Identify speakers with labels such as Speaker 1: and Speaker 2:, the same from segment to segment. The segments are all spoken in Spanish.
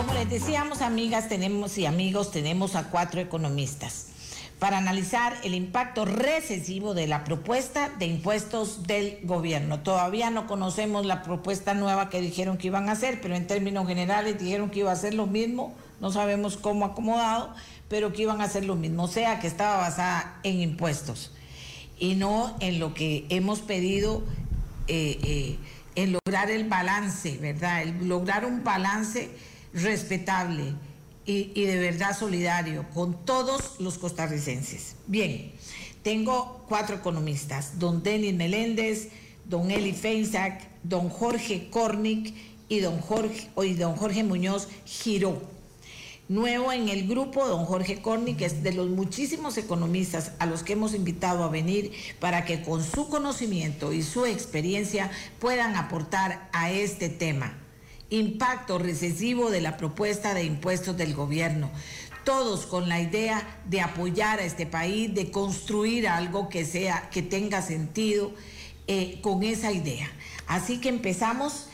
Speaker 1: Como les decíamos, amigas, tenemos y amigos, tenemos a cuatro economistas para analizar el impacto recesivo de la propuesta de impuestos del gobierno. Todavía no conocemos la propuesta nueva que dijeron que iban a hacer, pero en términos generales dijeron que iba a ser lo mismo, no sabemos cómo acomodado, pero que iban a hacer lo mismo, o sea, que estaba basada en impuestos y no en lo que hemos pedido, eh, eh, en lograr el balance, ¿verdad? El lograr un balance respetable y, de verdad solidario con todos los costarricenses. Bien, tengo cuatro economistas, don Denis Meléndez, don Eli Feinsack, don Jorge Kornick y don Jorge, y don Jorge Muñoz Giró. Nuevo en el grupo, don Jorge Cornick, que es de los muchísimos economistas a los que hemos invitado a venir para que con su conocimiento y su experiencia puedan aportar a este tema impacto recesivo de la propuesta de impuestos del gobierno. Todos con la idea de apoyar a este país, de construir algo que sea, que tenga sentido eh, con esa idea. Así que empezamos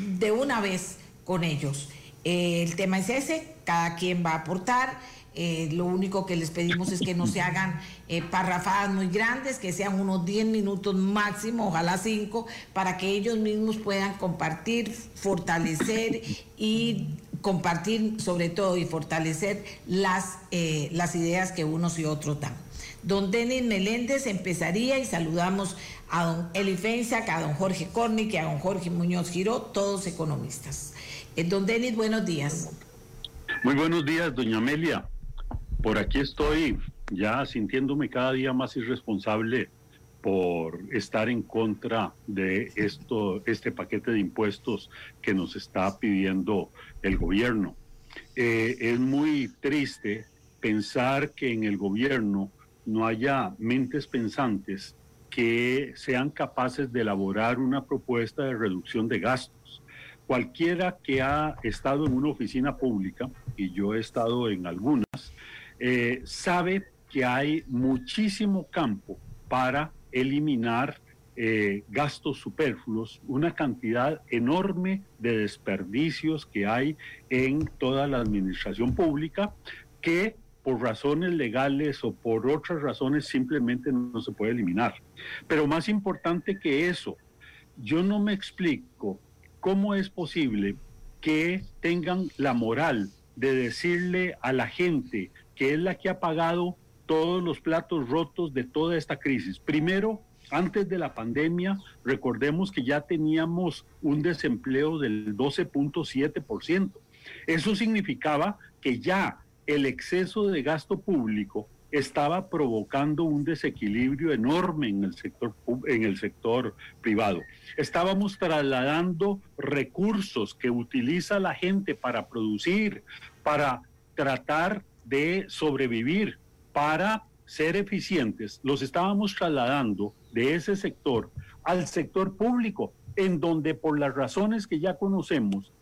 Speaker 1: de una vez con ellos. Eh, el tema es ese, cada quien va a aportar. Eh, lo único que les pedimos es que no se hagan eh, parrafadas muy grandes, que sean unos 10 minutos máximo, ojalá 5, para que ellos mismos puedan compartir, fortalecer y compartir sobre todo y fortalecer las, eh, las ideas que unos y otros dan. Don Denis Meléndez empezaría y saludamos a don Eli Fensac, a don Jorge Cornick y a don Jorge Muñoz Giró, todos economistas. don Denis, buenos días.
Speaker 2: Muy buenos días, doña Amelia. Por aquí estoy ya sintiéndome cada día más irresponsable por estar en contra de esto, este paquete de impuestos que nos está pidiendo el gobierno. Eh, es muy triste pensar que en el gobierno no haya mentes pensantes que sean capaces de elaborar una propuesta de reducción de gastos. Cualquiera que ha estado en una oficina pública, y yo he estado en algunas, eh, sabe que hay muchísimo campo para eliminar eh, gastos superfluos, una cantidad enorme de desperdicios que hay en toda la administración pública que por razones legales o por otras razones simplemente no se puede eliminar. Pero más importante que eso, yo no me explico cómo es posible que tengan la moral de decirle a la gente que es la que ha pagado todos los platos rotos de toda esta crisis. Primero, antes de la pandemia, recordemos que ya teníamos un desempleo del 12.7%. Eso significaba que ya el exceso de gasto público estaba provocando un desequilibrio enorme en el sector en el sector privado. Estábamos trasladando recursos que utiliza la gente para producir, para tratar de sobrevivir para ser eficientes, los estábamos trasladando de ese sector al sector público, en donde por las razones que ya conocemos,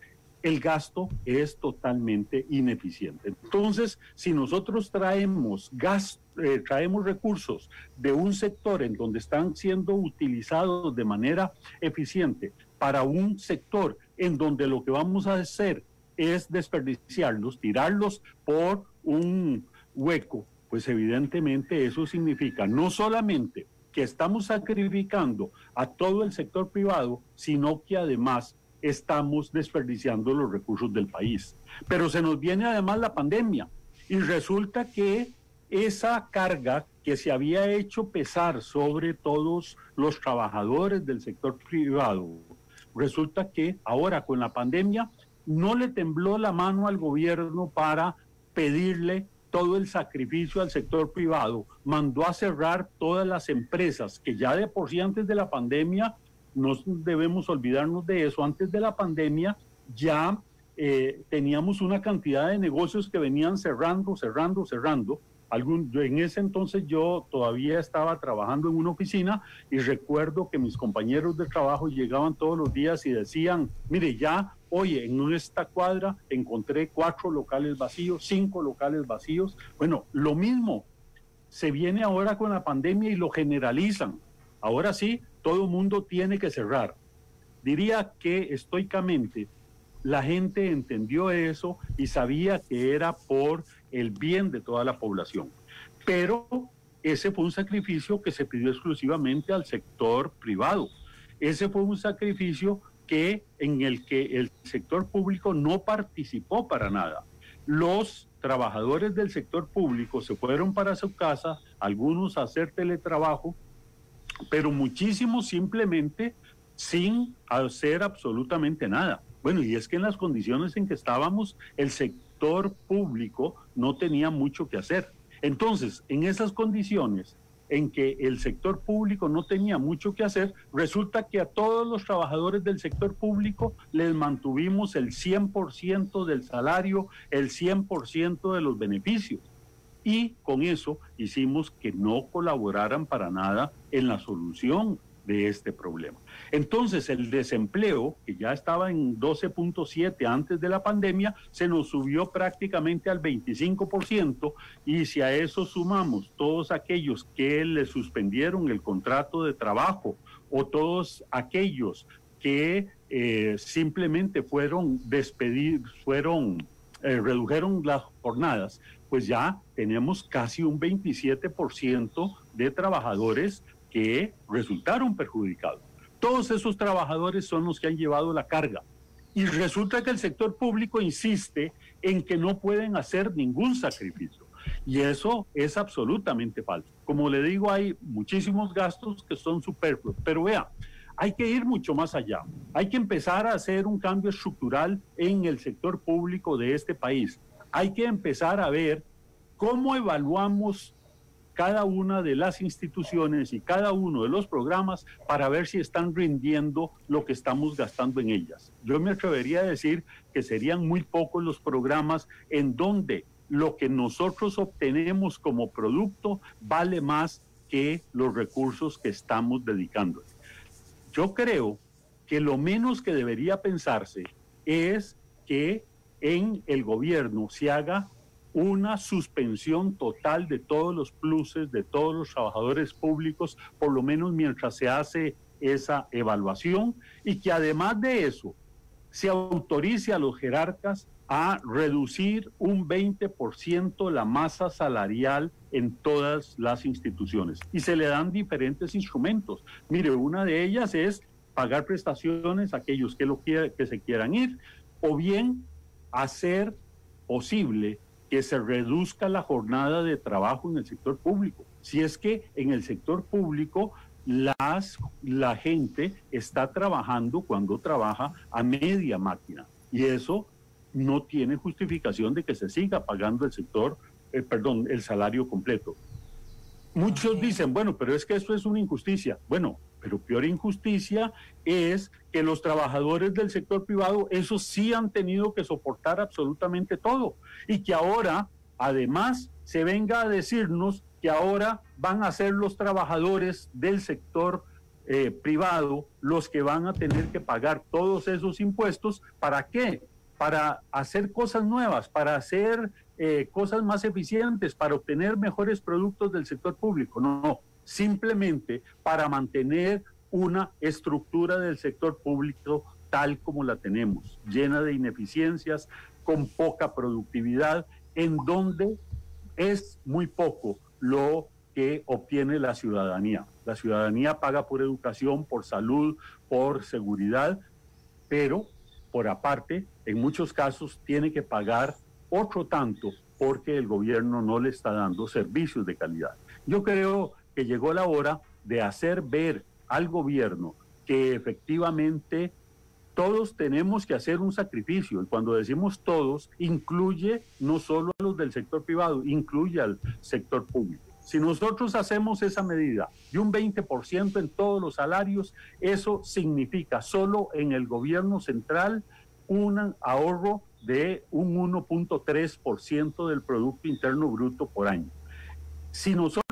Speaker 2: el gasto es totalmente ineficiente. Entonces, si nosotros traemos gas, eh, traemos recursos de un sector en donde están siendo utilizados de manera eficiente para un sector en donde lo que vamos a hacer es desperdiciarlos, tirarlos por un hueco, pues evidentemente eso significa no solamente que estamos sacrificando a todo el sector privado, sino que además estamos desperdiciando los recursos del país. Pero se nos viene además la pandemia y resulta que esa carga que se había hecho pesar sobre todos los trabajadores del sector privado, resulta que ahora con la pandemia no le tembló la mano al gobierno para pedirle todo el sacrificio al sector privado, mandó a cerrar todas las empresas que ya de por sí antes de la pandemia, no debemos olvidarnos de eso, antes de la pandemia ya eh, teníamos una cantidad de negocios que venían cerrando, cerrando, cerrando, Algún, en ese entonces yo todavía estaba trabajando en una oficina y recuerdo que mis compañeros de trabajo llegaban todos los días y decían, mire, ya, oye, en esta cuadra encontré cuatro locales vacíos, cinco locales vacíos. Bueno, lo mismo se viene ahora con la pandemia y lo generalizan. Ahora sí, todo el mundo tiene que cerrar. Diría que estoicamente la gente entendió eso y sabía que era por el bien de toda la población. Pero ese fue un sacrificio que se pidió exclusivamente al sector privado. Ese fue un sacrificio que en el que el sector público no participó para nada. Los trabajadores del sector público se fueron para su casa, algunos a hacer teletrabajo, pero muchísimos simplemente sin hacer absolutamente nada. Bueno, y es que en las condiciones en que estábamos, el sector público no tenía mucho que hacer. Entonces, en esas condiciones en que el sector público no tenía mucho que hacer, resulta que a todos los trabajadores del sector público les mantuvimos el 100% del salario, el 100% de los beneficios. Y con eso hicimos que no colaboraran para nada en la solución de este problema. Entonces, el desempleo, que ya estaba en 12.7 antes de la pandemia, se nos subió prácticamente al 25% y si a eso sumamos todos aquellos que le suspendieron el contrato de trabajo o todos aquellos que eh, simplemente fueron despedidos, fueron, eh, redujeron las jornadas, pues ya tenemos casi un 27% de trabajadores que resultaron perjudicados. Todos esos trabajadores son los que han llevado la carga. Y resulta que el sector público insiste en que no pueden hacer ningún sacrificio. Y eso es absolutamente falso. Como le digo, hay muchísimos gastos que son superfluos. Pero vea, hay que ir mucho más allá. Hay que empezar a hacer un cambio estructural en el sector público de este país. Hay que empezar a ver cómo evaluamos cada una de las instituciones y cada uno de los programas para ver si están rindiendo lo que estamos gastando en ellas. Yo me atrevería a decir que serían muy pocos los programas en donde lo que nosotros obtenemos como producto vale más que los recursos que estamos dedicando. Yo creo que lo menos que debería pensarse es que en el gobierno se haga una suspensión total de todos los pluses de todos los trabajadores públicos, por lo menos mientras se hace esa evaluación, y que además de eso se autorice a los jerarcas a reducir un 20% la masa salarial en todas las instituciones. Y se le dan diferentes instrumentos. Mire, una de ellas es pagar prestaciones a aquellos que, lo que se quieran ir, o bien hacer posible que se reduzca la jornada de trabajo en el sector público. Si es que en el sector público las, la gente está trabajando cuando trabaja a media máquina y eso no tiene justificación de que se siga pagando el sector, eh, perdón, el salario completo. Muchos dicen, bueno, pero es que eso es una injusticia. Bueno, pero peor injusticia es que los trabajadores del sector privado, esos sí han tenido que soportar absolutamente todo. Y que ahora, además, se venga a decirnos que ahora van a ser los trabajadores del sector eh, privado los que van a tener que pagar todos esos impuestos. ¿Para qué? Para hacer cosas nuevas, para hacer eh, cosas más eficientes, para obtener mejores productos del sector público. No, no simplemente para mantener una estructura del sector público tal como la tenemos, llena de ineficiencias, con poca productividad, en donde es muy poco lo que obtiene la ciudadanía. La ciudadanía paga por educación, por salud, por seguridad, pero por aparte, en muchos casos tiene que pagar otro tanto porque el gobierno no le está dando servicios de calidad. Yo creo que llegó la hora de hacer ver al gobierno que efectivamente todos tenemos que hacer un sacrificio. Y cuando decimos todos, incluye no solo a los del sector privado, incluye al sector público. Si nosotros hacemos esa medida de un 20% en todos los salarios, eso significa solo en el gobierno central un ahorro de un 1.3% del Producto Interno Bruto por año. Si nosotros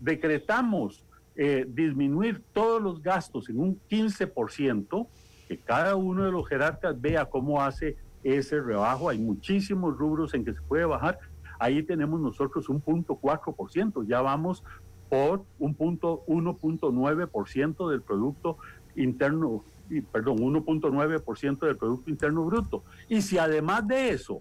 Speaker 2: decretamos eh, disminuir todos los gastos en un 15%, que cada uno de los jerarcas vea cómo hace ese rebajo, hay muchísimos rubros en que se puede bajar, ahí tenemos nosotros un punto 4%, ya vamos por un punto 1.9% del Producto Interno perdón, 1.9% del Producto Interno Bruto. Y si además de eso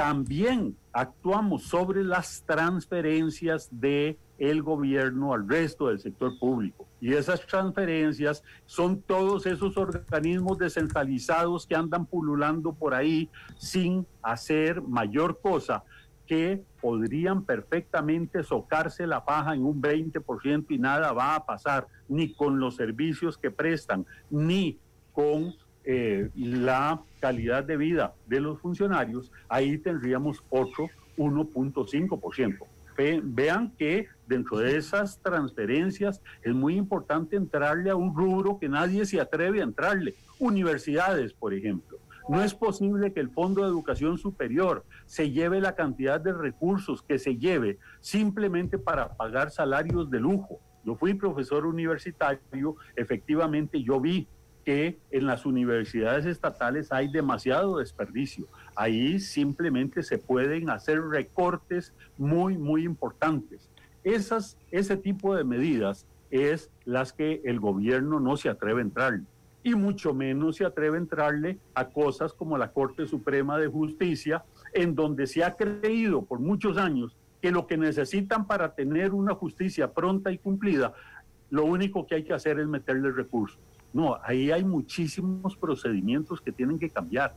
Speaker 2: también actuamos sobre las transferencias de el gobierno al resto del sector público. Y esas transferencias son todos esos organismos descentralizados que andan pululando por ahí sin hacer mayor cosa que podrían perfectamente socarse la paja en un 20% y nada va a pasar, ni con los servicios que prestan, ni con eh, la calidad de vida de los funcionarios, ahí tendríamos otro 1.5%. vean que dentro de esas transferencias es muy importante entrarle a un rubro que nadie se atreve a entrarle, universidades, por ejemplo. No es posible que el Fondo de Educación Superior se lleve la cantidad de recursos que se lleve simplemente para pagar salarios de lujo. Yo fui profesor universitario, efectivamente yo vi que en las universidades estatales hay demasiado desperdicio. Ahí simplemente se pueden hacer recortes muy, muy importantes. Esas, ese tipo de medidas es las que el gobierno no se atreve a entrar y mucho menos se atreve a entrarle a cosas como la Corte Suprema de Justicia, en donde se ha creído por muchos años que lo que necesitan para tener una justicia pronta y cumplida, lo único que hay que hacer es meterle recursos. No, ahí hay muchísimos procedimientos que tienen que cambiar.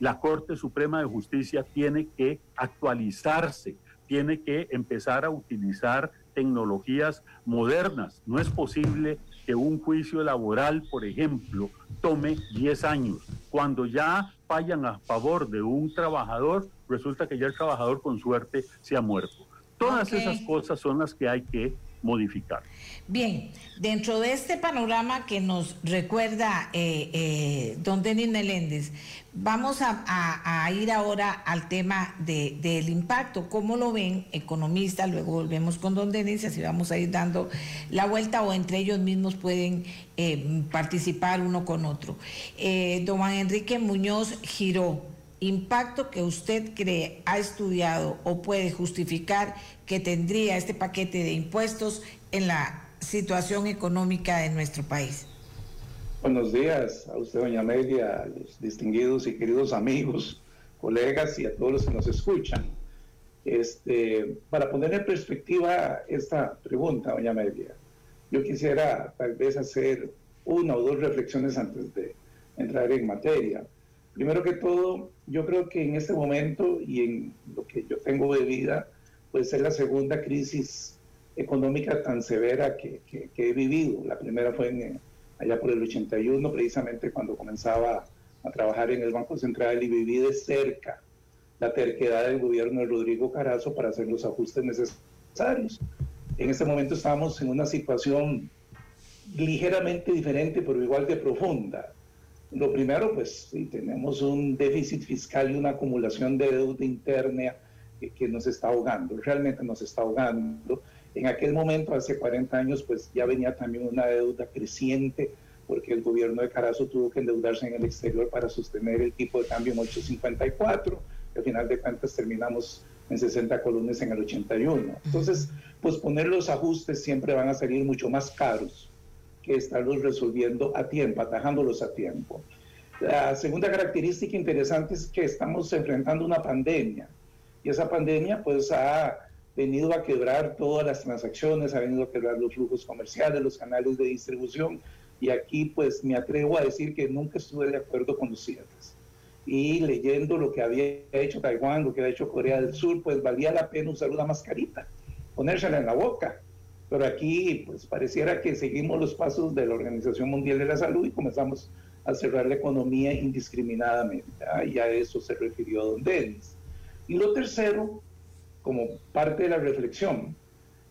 Speaker 2: La Corte Suprema de Justicia tiene que actualizarse, tiene que empezar a utilizar tecnologías modernas. No es posible que un juicio laboral, por ejemplo, tome 10 años. Cuando ya fallan a favor de un trabajador, resulta que ya el trabajador con suerte se ha muerto. Todas esas cosas son las que hay que modificar.
Speaker 1: Bien, dentro de este panorama que nos recuerda eh, eh, don Denis Meléndez, vamos a, ir ahora al tema del impacto. ¿Cómo lo ven economistas? Luego volvemos con don Denis así vamos a ir dando la vuelta o entre ellos mismos pueden eh, participar uno con otro. don Juan Enrique Muñoz Giró impacto que usted cree ha estudiado o puede justificar que tendría este paquete de impuestos en la situación económica de nuestro país.
Speaker 3: Buenos días a usted, doña Amelia, a los distinguidos y queridos amigos, colegas y a todos los que nos escuchan. Este, para poner en perspectiva esta pregunta, doña Amelia, yo quisiera tal vez hacer una o dos reflexiones antes de entrar en materia. Primero que todo, yo creo que en este momento y en lo que yo tengo de vida, puede ser la segunda crisis económica tan severa que, he vivido. La primera fue en, allá por el 81, precisamente cuando comenzaba a trabajar en el Banco Central y viví de cerca la terquedad del gobierno de Rodrigo Carazo para hacer los ajustes necesarios. En este momento estamos en una situación ligeramente diferente, pero igual de profunda. Lo primero, pues sí, tenemos un déficit fiscal y una acumulación de deuda interna que, nos está ahogando, realmente nos está ahogando. En aquel momento, hace 40 años, pues ya venía también una deuda creciente porque el gobierno de Carazo tuvo que endeudarse en el exterior para sostener el tipo de cambio en 854. Al final de cuentas terminamos en 60 columnas en el 81. Entonces, pues poner los ajustes siempre van a salir mucho más caros que estarlos resolviendo a tiempo, atajándolos a tiempo. La segunda característica interesante es que estamos enfrentando una pandemia y esa pandemia pues ha venido a quebrar todas las transacciones, ha venido a quebrar los flujos comerciales, los canales de distribución y aquí pues me atrevo a decir que nunca estuve de acuerdo con los cierres. Y leyendo lo que había hecho Taiwán, lo que había hecho Corea del Sur, pues valía la pena usar una mascarita, ponérsela en la boca, pero aquí, pues pareciera que seguimos los pasos de la Organización Mundial de la Salud y comenzamos a cerrar la economía indiscriminadamente. ¿ah? Y a eso se refirió don Denis. Y lo tercero, como parte de la reflexión,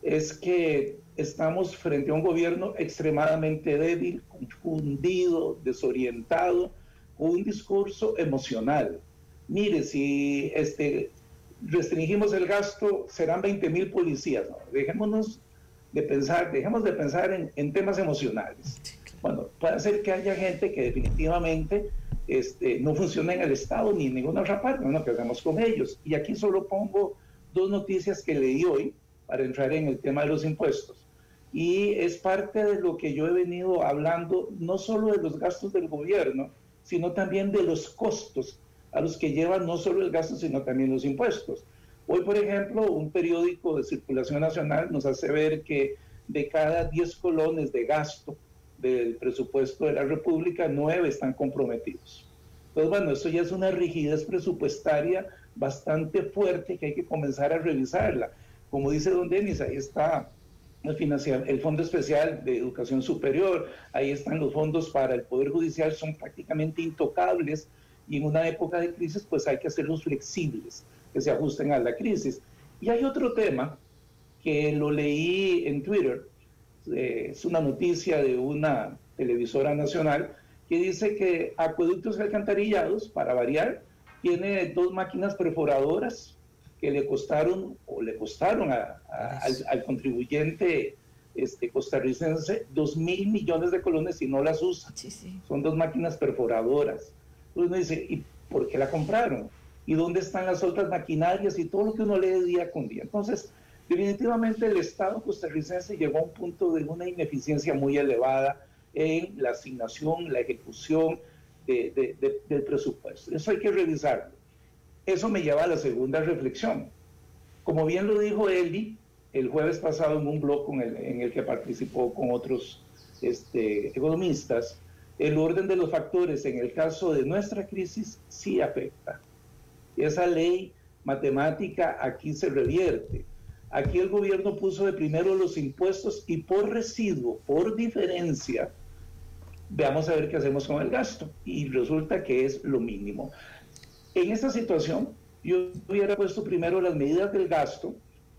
Speaker 3: es que estamos frente a un gobierno extremadamente débil, confundido, desorientado, con un discurso emocional. Mire, si este, restringimos el gasto, serán 20 mil policías. Dejémonos de pensar, dejemos de pensar en, temas emocionales. Bueno, puede ser que haya gente que definitivamente este, no funciona en el Estado ni en ninguna otra parte, no, que hagamos con ellos. Y aquí solo pongo dos noticias que leí hoy para entrar en el tema de los impuestos. y es parte de lo que yo he venido hablando, no solo de los gastos del gobierno, sino también de los costos a los que llevan no solo el gasto, sino también los impuestos. Hoy, por ejemplo, un periódico de circulación nacional nos hace ver que de cada 10 colones de gasto del presupuesto de la República, 9 están comprometidos. Entonces, bueno, eso ya es una rigidez presupuestaria bastante fuerte que hay que comenzar a revisarla. Como dice don Denis, ahí está el, el Fondo Especial de Educación Superior, ahí están los fondos para el Poder Judicial, son prácticamente intocables y en una época de crisis pues hay que hacerlos flexibles, que se ajusten a la crisis. Y hay otro tema que lo leí en Twitter, eh, es una noticia de una televisora nacional que dice que Acueductos Alcantarillados, para variar, tiene dos máquinas perforadoras que le costaron o le costaron al, contribuyente este, costarricense dos mil millones de colones y no las usa. Son dos máquinas perforadoras. Entonces uno dice, ¿y por qué la compraron? ¿Y dónde están las otras maquinarias y todo lo que uno lee día con día? Entonces, definitivamente el Estado costarricense llegó a un punto de una ineficiencia muy elevada en la asignación, la ejecución del presupuesto. Eso hay que revisarlo. Eso me lleva a la segunda reflexión. Como bien lo dijo Eli el jueves pasado en un blog en el que participó con otros este, economistas, el orden de los factores en el caso de nuestra crisis sí afecta. Esa ley matemática aquí se revierte. Aquí el gobierno puso de primero los impuestos y por residuo, por diferencia, veamos a ver qué hacemos con el gasto. Y resulta que es lo mínimo. En esta situación, yo hubiera puesto primero las medidas del gasto,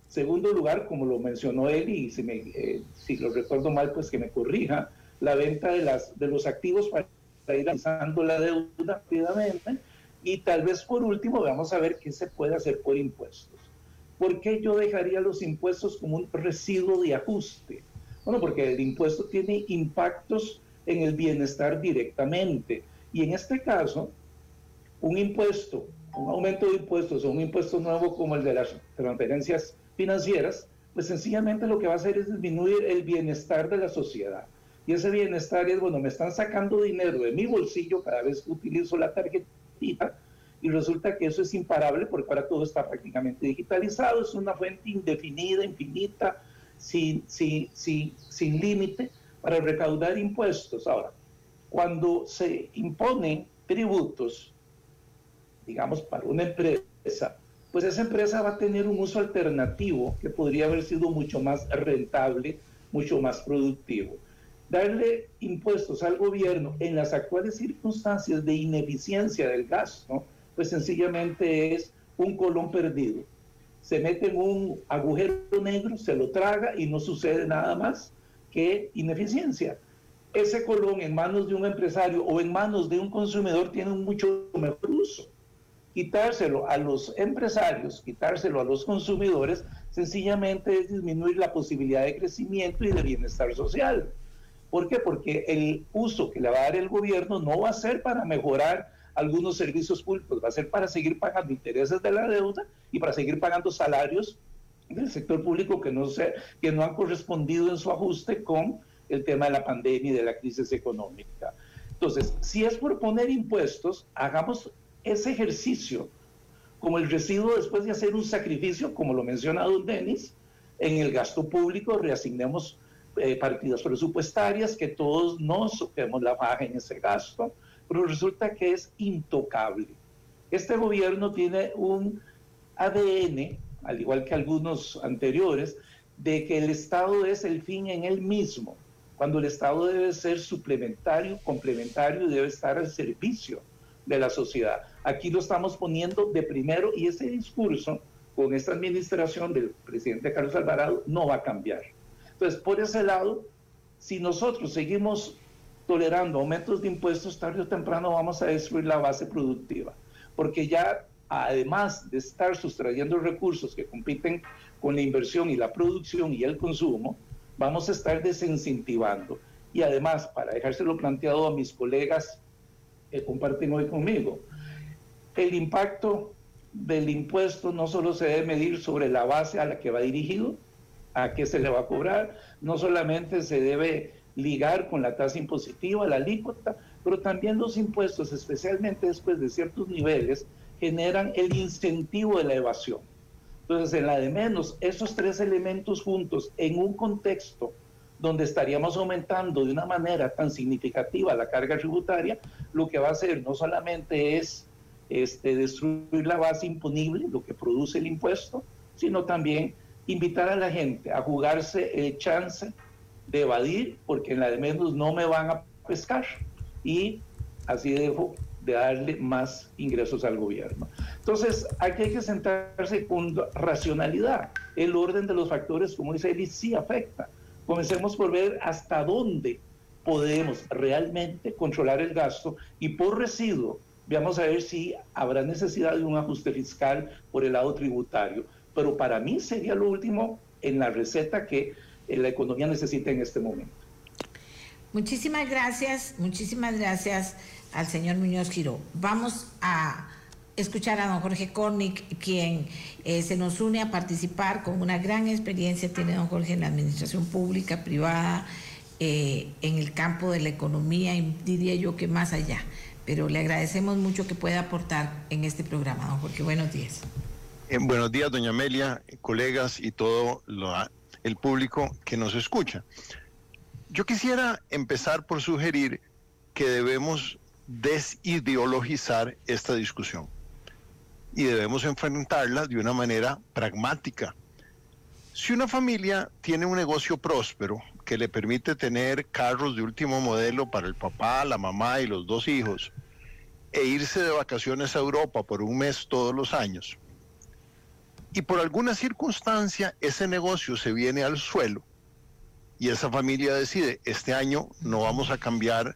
Speaker 3: segundo lugar, como lo mencionó él, y si, me, eh, si lo recuerdo mal, pues que me corrija, la venta de, las, de los activos para ir lanzando la deuda rápidamente, y tal vez por último, vamos a ver qué se puede hacer por impuestos. ¿Por qué yo dejaría los impuestos como un residuo de ajuste? Bueno, porque el impuesto tiene impactos en el bienestar directamente. Y en este caso, un impuesto, un aumento de impuestos o un impuesto nuevo como el de las transferencias financieras, pues sencillamente lo que va a hacer es disminuir el bienestar de la sociedad. Y ese bienestar es, bueno, me están sacando dinero de mi bolsillo cada vez que utilizo la y resulta que eso es imparable porque ahora todo está prácticamente digitalizado, es una fuente indefinida, infinita, sin, sin, sin, sin límite para recaudar impuestos. Ahora, cuando se imponen tributos digamos, para una empresa, pues esa empresa va a tener un uso alternativo que podría haber sido mucho más rentable, mucho más productivo. Darle impuestos al gobierno en las actuales circunstancias de ineficiencia del gasto, pues sencillamente es un colón perdido. Se mete en un agujero negro, se lo traga y no sucede nada más que ineficiencia. Ese colón en manos de un empresario o en manos de un consumidor tiene un mucho mejor uso quitárselo a los empresarios, quitárselo a los consumidores, sencillamente es disminuir la posibilidad de crecimiento y de bienestar social. ¿Por qué? Porque el uso que le va a dar el gobierno no va a ser para mejorar algunos servicios públicos, va a ser para seguir pagando intereses de la deuda y para seguir pagando salarios del sector público que no, se, que no han correspondido en su ajuste con el tema de la pandemia y de la crisis económica. Entonces, si es por poner impuestos, hagamos ese ejercicio como el residuo después de hacer un sacrificio, como lo menciona don Denis, en el gasto público reasignemos eh, partidas presupuestarias, que todos nos soquemos la baja en ese gasto, pero resulta que es intocable. Este gobierno tiene un ADN, al igual que algunos anteriores, de que el Estado es el fin en él mismo, cuando el Estado debe ser suplementario, complementario y debe estar al servicio de la sociedad. Aquí lo estamos poniendo de primero y ese discurso con esta administración del presidente Carlos Alvarado no va a cambiar. Entonces, por ese lado, si nosotros seguimos tolerando aumentos de impuestos, tarde o temprano vamos a destruir la base productiva, porque ya además de estar sustrayendo recursos que compiten con la inversión y la producción y el consumo, vamos a estar desincentivando. Y además, para dejárselo planteado a mis colegas comparten hoy conmigo. El impacto del impuesto no solo se debe medir sobre la base a la que va dirigido, a qué se le va a cobrar. No solamente se debe ligar con la tasa impositiva, la alícuota, pero también los impuestos, especialmente después de ciertos niveles, generan el incentivo de la evasión. Entonces, en la de menos, esos tres elementos juntos en un contexto donde estaríamos aumentando de una manera tan significativa la carga tributaria, lo que va a hacer no solamente es este, destruir la base imponible, lo que produce el impuesto, sino también invitar a la gente a jugarse el chance de evadir, porque en la de menos no me van a pescar. Y así dejo de darle más ingresos al gobierno. Entonces, aquí hay que sentarse con racionalidad. El orden de los factores, como dice Eli, sí afecta. Comencemos por ver hasta dónde podemos realmente controlar el gasto y por residuo, veamos a ver si habrá necesidad de un ajuste fiscal por el lado tributario. Pero para mí sería lo último en la receta que eh, la economía necesita en este momento.
Speaker 1: Muchísimas gracias, muchísimas gracias al señor Muñoz Giró. Vamos a escuchar a don Jorge Cornick, quien eh, se nos une a participar con una gran experiencia, tiene don Jorge en la administración pública, privada, eh, en el campo de la economía y diría yo que más allá. Pero le agradecemos mucho que pueda aportar en este programa, don Jorge. Buenos días.
Speaker 4: Eh, buenos días, doña Amelia, colegas y todo el público que nos escucha. Yo quisiera empezar por sugerir que debemos desideologizar esta discusión y debemos enfrentarla de una manera pragmática. Si una familia tiene un negocio próspero que le permite tener carros de último modelo para el papá, la mamá y los dos hijos, e irse de vacaciones a Europa por un mes todos los años, y por alguna circunstancia ese negocio se viene al suelo, y esa familia decide, este año no vamos a cambiar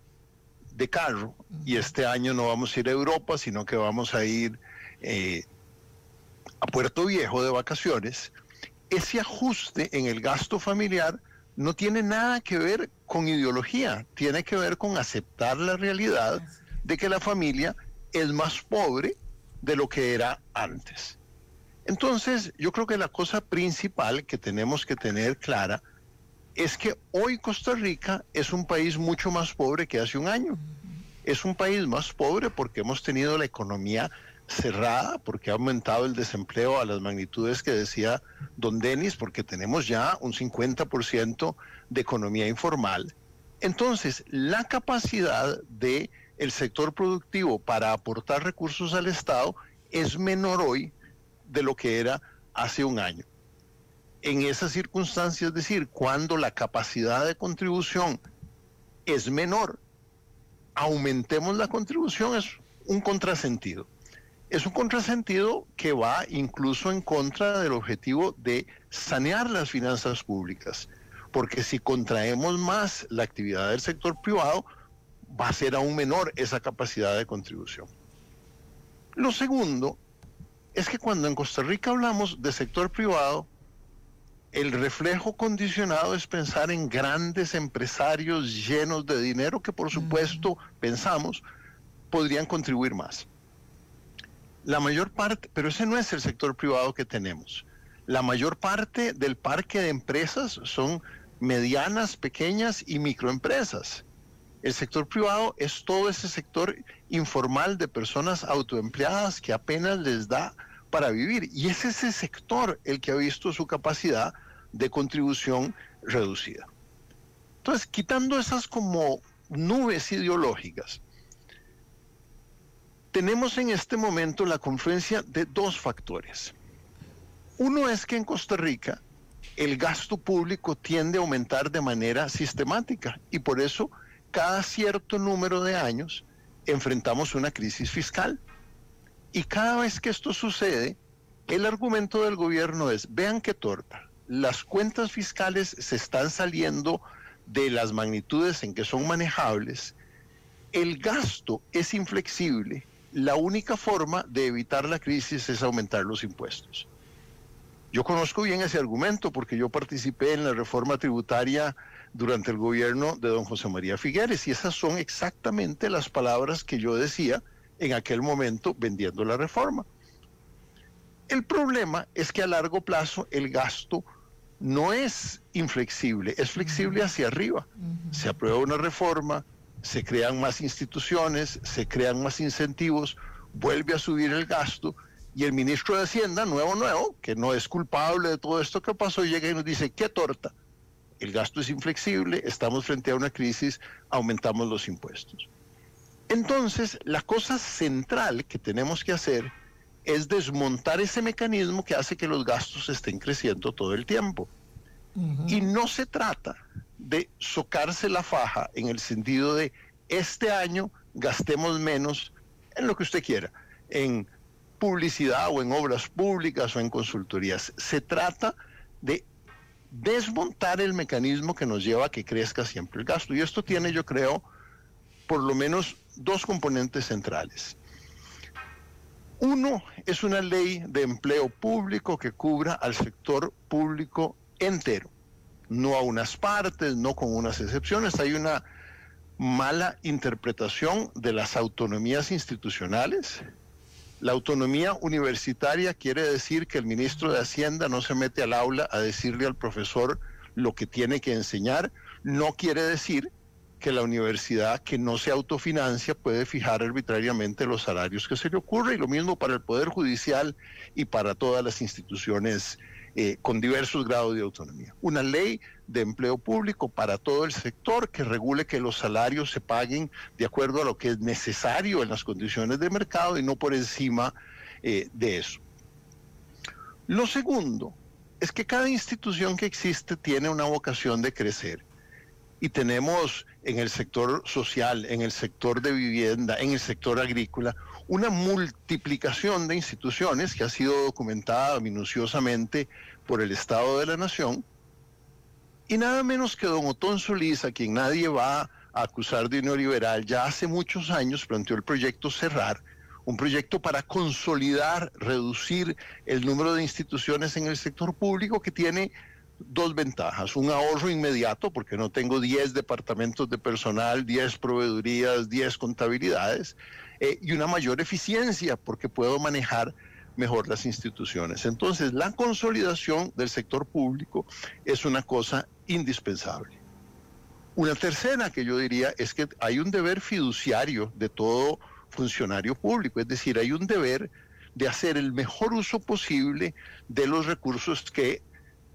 Speaker 4: de carro y este año no vamos a ir a Europa, sino que vamos a ir eh, a Puerto Viejo de vacaciones, ese ajuste en el gasto familiar no tiene nada que ver con ideología, tiene que ver con aceptar la realidad de que la familia es más pobre de lo que era antes. Entonces, yo creo que la cosa principal que tenemos que tener clara es que hoy Costa Rica es un país mucho más pobre que hace un año. Es un país más pobre porque hemos tenido la economía cerrada, porque ha aumentado el desempleo a las magnitudes que decía don Denis, porque tenemos ya un 50% de economía informal. Entonces, la capacidad del el sector productivo para aportar recursos al Estado es menor hoy de lo que era hace un año en esas circunstancias, es decir, cuando la capacidad de contribución es menor, aumentemos la contribución, es un contrasentido. Es un contrasentido que va incluso en contra del objetivo de sanear las finanzas públicas, porque si contraemos más la actividad del sector privado, va a ser aún menor esa capacidad de contribución. Lo segundo es que cuando en Costa Rica hablamos de sector privado, el reflejo condicionado es pensar en grandes empresarios llenos de dinero que por supuesto pensamos podrían contribuir más. La mayor parte, pero ese no es el sector privado que tenemos. La mayor parte del parque de empresas son medianas, pequeñas y microempresas. El sector privado es todo ese sector informal de personas autoempleadas que apenas les da para vivir. Y es ese sector el que ha visto su capacidad de contribución reducida. Entonces, quitando esas como nubes ideológicas, tenemos en este momento la confluencia de dos factores. Uno es que en Costa Rica el gasto público tiende a aumentar de manera sistemática y por eso cada cierto número de años enfrentamos una crisis fiscal. Y cada vez que esto sucede, el argumento del gobierno es, vean qué torta, las cuentas fiscales se están saliendo de las magnitudes en que son manejables, el gasto es inflexible, la única forma de evitar la crisis es aumentar los impuestos. Yo conozco bien ese argumento porque yo participé en la reforma tributaria durante el gobierno de don José María Figueres y esas son exactamente las palabras que yo decía en aquel momento vendiendo la reforma. El problema es que a largo plazo el gasto no es inflexible, es flexible hacia arriba. Se aprueba una reforma, se crean más instituciones, se crean más incentivos, vuelve a subir el gasto y el ministro de Hacienda, nuevo, nuevo, que no es culpable de todo esto que pasó, llega y nos dice, ¿qué torta? El gasto es inflexible, estamos frente a una crisis, aumentamos los impuestos. Entonces, la cosa central que tenemos que hacer es desmontar ese mecanismo que hace que los gastos estén creciendo todo el tiempo. Y no se trata de socarse la faja en el sentido de este año gastemos menos en lo que usted quiera, en publicidad o en obras públicas o en consultorías. Se trata de desmontar el mecanismo que nos lleva a que crezca siempre el gasto. Y esto tiene, yo creo, por lo menos dos componentes centrales. Uno es una ley de empleo público que cubra al sector público entero, no a unas partes, no con unas excepciones. Hay una mala interpretación de las autonomías institucionales. La autonomía universitaria quiere decir que el ministro de Hacienda no se mete al aula a decirle al profesor lo que tiene que enseñar. No quiere decir que la universidad que no se autofinancia puede fijar arbitrariamente los salarios que se le ocurre y lo mismo para el Poder Judicial y para todas las instituciones eh, con diversos grados de autonomía. Una ley de empleo público para todo el sector que regule que los salarios se paguen de acuerdo a lo que es necesario en las condiciones de mercado y no por encima eh, de eso. Lo segundo es que cada institución que existe tiene una vocación de crecer y tenemos en el sector social, en el sector de vivienda, en el sector agrícola, una multiplicación de instituciones que ha sido documentada minuciosamente por el Estado de la Nación. Y nada menos que don Otón Solís, a quien nadie va a acusar de neoliberal, ya hace muchos años planteó el proyecto Cerrar, un proyecto para consolidar, reducir el número de instituciones en el sector público que tiene dos ventajas. Un ahorro inmediato, porque no tengo 10 departamentos de personal, 10 proveedurías, 10 contabilidades, eh, y una mayor eficiencia, porque puedo manejar mejor las instituciones. Entonces, la consolidación del sector público es una cosa indispensable. Una tercera que yo diría es que hay un deber fiduciario de todo funcionario público, es decir, hay un deber de hacer el mejor uso posible de los recursos que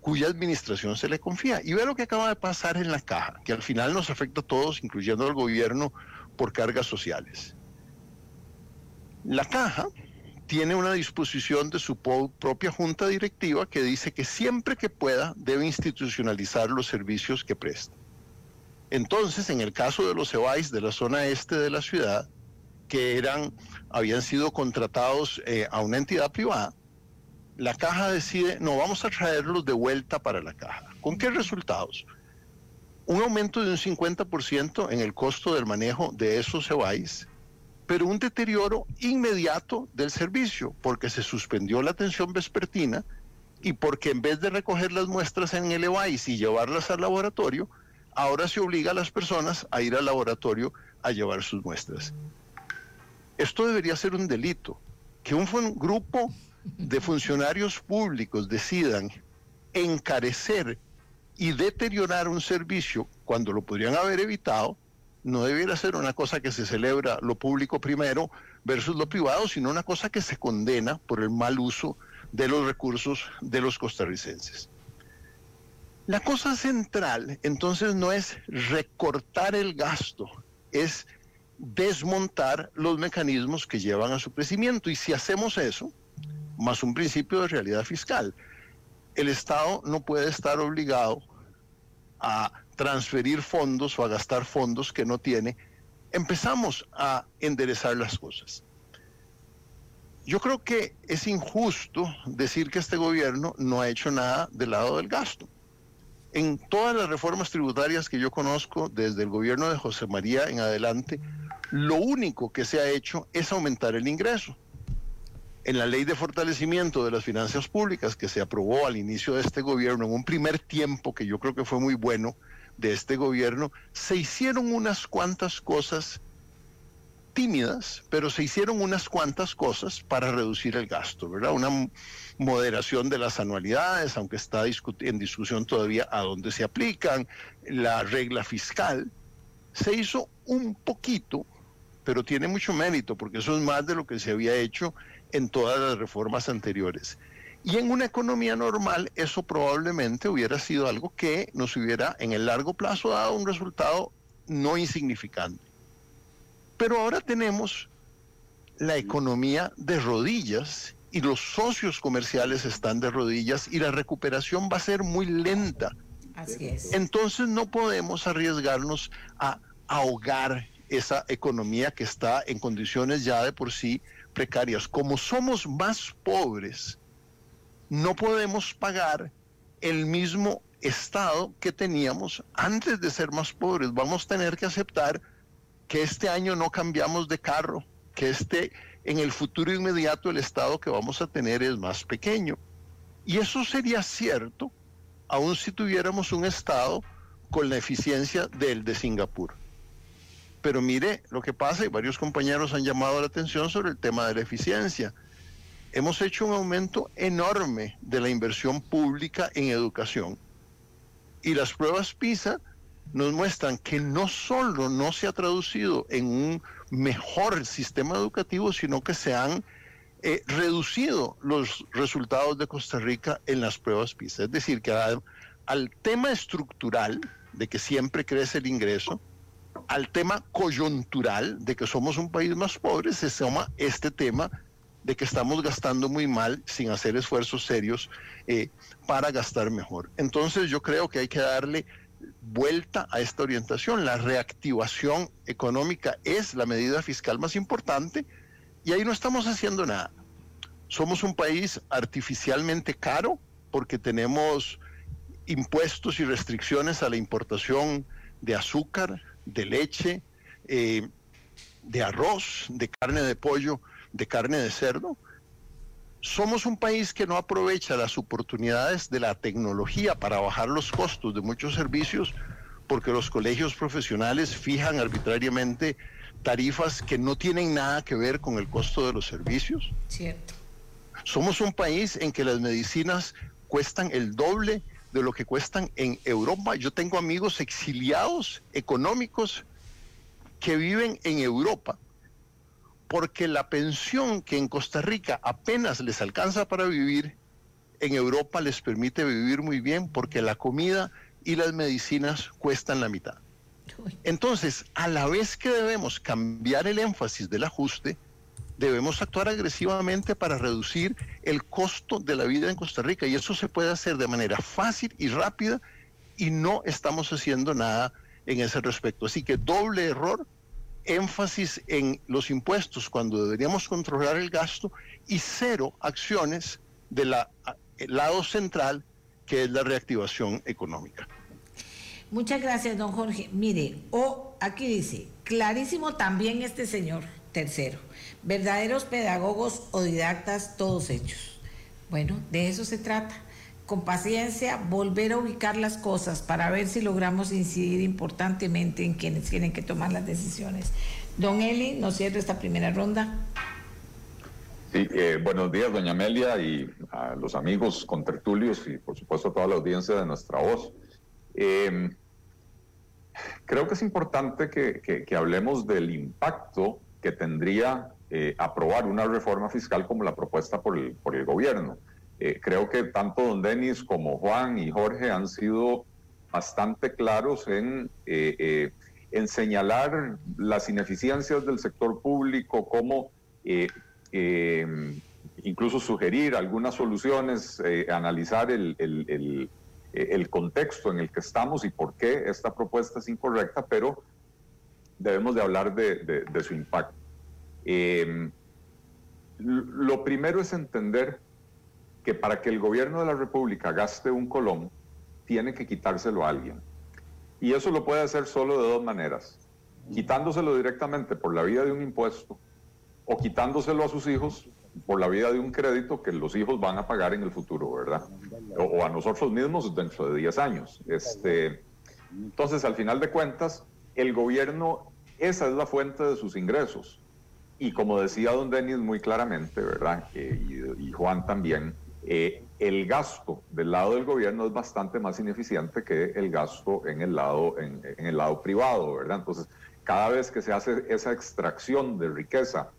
Speaker 4: cuya administración se le confía. Y ve lo que acaba de pasar en la caja, que al final nos afecta a todos, incluyendo al gobierno, por cargas sociales. La caja tiene una disposición de su propia junta directiva que dice que siempre que pueda debe institucionalizar los servicios que presta. Entonces, en el caso de los EBAIS de la zona este de la ciudad, que eran, habían sido contratados eh, a una entidad privada, la caja decide, no, vamos a traerlos de vuelta para la caja. ¿Con qué resultados? Un aumento de un 50% en el costo del manejo de esos EBAIS, pero un deterioro inmediato del servicio, porque se suspendió la atención vespertina y porque en vez de recoger las muestras en el EBAIS y llevarlas al laboratorio, ahora se obliga a las personas a ir al laboratorio a llevar sus muestras. Esto debería ser un delito, que un grupo de funcionarios públicos decidan encarecer y deteriorar un servicio cuando lo podrían haber evitado, no debiera ser una cosa que se celebra lo público primero versus lo privado, sino una cosa que se condena por el mal uso de los recursos de los costarricenses. La cosa central entonces no es recortar el gasto, es desmontar los mecanismos que llevan a su crecimiento. Y si hacemos eso, más un principio de realidad fiscal. El Estado no puede estar obligado a transferir fondos o a gastar fondos que no tiene. Empezamos a enderezar las cosas. Yo creo que es injusto decir que este gobierno no ha hecho nada del lado del gasto. En todas las reformas tributarias que yo conozco, desde el gobierno de José María en adelante, lo único que se ha hecho es aumentar el ingreso en la ley de fortalecimiento de las finanzas públicas que se aprobó al inicio de este gobierno, en un primer tiempo que yo creo que fue muy bueno de este gobierno, se hicieron unas cuantas cosas tímidas, pero se hicieron unas cuantas cosas para reducir el gasto, ¿verdad? Una moderación de las anualidades, aunque está en discusión todavía a dónde se aplican, la regla fiscal. Se hizo un poquito, pero tiene mucho mérito, porque eso es más de lo que se había hecho en todas las reformas anteriores. Y en una economía normal, eso probablemente hubiera sido algo que nos hubiera en el largo plazo dado un resultado no insignificante. Pero ahora tenemos la economía de rodillas y los socios comerciales están de rodillas y la recuperación va a ser muy lenta.
Speaker 1: Así es.
Speaker 4: Entonces no podemos arriesgarnos a ahogar esa economía que está en condiciones ya de por sí precarias. Como somos más pobres, no podemos pagar el mismo estado que teníamos antes de ser más pobres. Vamos a tener que aceptar que este año no cambiamos de carro, que este en el futuro inmediato el estado que vamos a tener es más pequeño. Y eso sería cierto aun si tuviéramos un estado con la eficiencia del de Singapur. Pero mire lo que pasa, y varios compañeros han llamado la atención sobre el tema de la eficiencia. Hemos hecho un aumento enorme de la inversión pública en educación. Y las pruebas PISA nos muestran que no solo no se ha traducido en un mejor sistema educativo, sino que se han eh, reducido los resultados de Costa Rica en las pruebas PISA. Es decir, que al tema estructural de que siempre crece el ingreso, al tema coyuntural de que somos un país más pobre, se suma este tema de que estamos gastando muy mal sin hacer esfuerzos serios eh, para gastar mejor. Entonces yo creo que hay que darle vuelta a esta orientación. La reactivación económica es la medida fiscal más importante y ahí no estamos haciendo nada. Somos un país artificialmente caro porque tenemos impuestos y restricciones a la importación de azúcar, de leche, eh, de arroz, de carne de pollo, de carne de cerdo. Somos un país que no aprovecha las oportunidades de la tecnología para bajar los costos de muchos servicios porque los colegios profesionales fijan arbitrariamente tarifas que no tienen nada que ver con el costo de los servicios.
Speaker 1: Cierto.
Speaker 4: Somos un país en que las medicinas cuestan el doble de lo que cuestan en Europa. Yo tengo amigos exiliados económicos que viven en Europa porque la pensión que en Costa Rica apenas les alcanza para vivir, en Europa les permite vivir muy bien porque la comida y las medicinas cuestan la mitad. Entonces, a la vez que debemos cambiar el énfasis del ajuste, debemos actuar agresivamente para reducir el costo de la vida en Costa Rica y eso se puede hacer de manera fácil y rápida y no estamos haciendo nada en ese respecto. Así que doble error énfasis en los impuestos cuando deberíamos controlar el gasto y cero acciones del lado central que es la reactivación económica.
Speaker 1: Muchas gracias, don Jorge. Mire, o aquí dice, clarísimo también este señor, tercero, verdaderos pedagogos o didactas todos hechos. Bueno, de eso se trata con paciencia, volver a ubicar las cosas para ver si logramos incidir importantemente en quienes tienen que tomar las decisiones. Don Eli, ¿nos cierra esta primera ronda?
Speaker 5: Sí, eh, buenos días, doña Amelia, y a los amigos contertulios y por supuesto a toda la audiencia de nuestra voz. Em, creo que es importante que, hablemos del impacto que tendría eh, aprobar una reforma fiscal como la propuesta por el, por el gobierno. Eh, creo que tanto don Denis como Juan y Jorge han sido bastante claros en, eh, eh, en señalar las ineficiencias del sector público, como incluso sugerir algunas soluciones, analizar el, el, contexto en el que estamos y por qué esta propuesta es incorrecta, pero debemos de hablar de, de su impacto. lo primero es entender que para que el gobierno de la República gaste un colón, tiene que quitárselo a alguien. Y eso lo puede hacer solo de dos maneras. Quitándoselo directamente por la vía de un impuesto o quitándoselo a sus hijos por la vía de un crédito que los hijos van a pagar en el futuro, ¿verdad? O, a nosotros mismos dentro de 10 años. Este, entonces, al final de cuentas, el gobierno, esa es la fuente de sus ingresos. y como decía don Denis muy claramente, ¿verdad? y, Juan también, eh, el gasto del lado del gobierno es bastante más ineficiente que el gasto en el lado, en, el lado privado, ¿verdad? Entonces, cada vez que se hace esa extracción de riqueza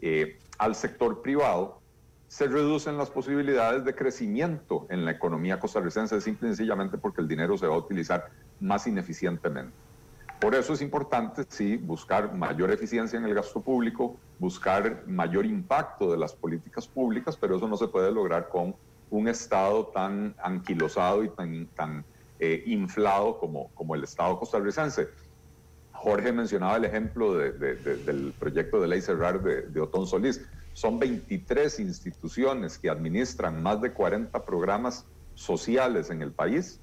Speaker 5: eh, al sector privado, se reducen las posibilidades de crecimiento en la economía costarricense, simple y sencillamente porque el dinero se va a utilizar más ineficientemente. Por eso es importante, sí, buscar mayor eficiencia en el gasto público, buscar mayor impacto de las políticas públicas, pero eso no se puede lograr con un Estado tan anquilosado y tan, eh, inflado como, como el Estado costarricense. Jorge mencionaba el ejemplo del proyecto de ley cerrar de Otón Solís. Son 23 instituciones que administran más de 40 programas sociales en el país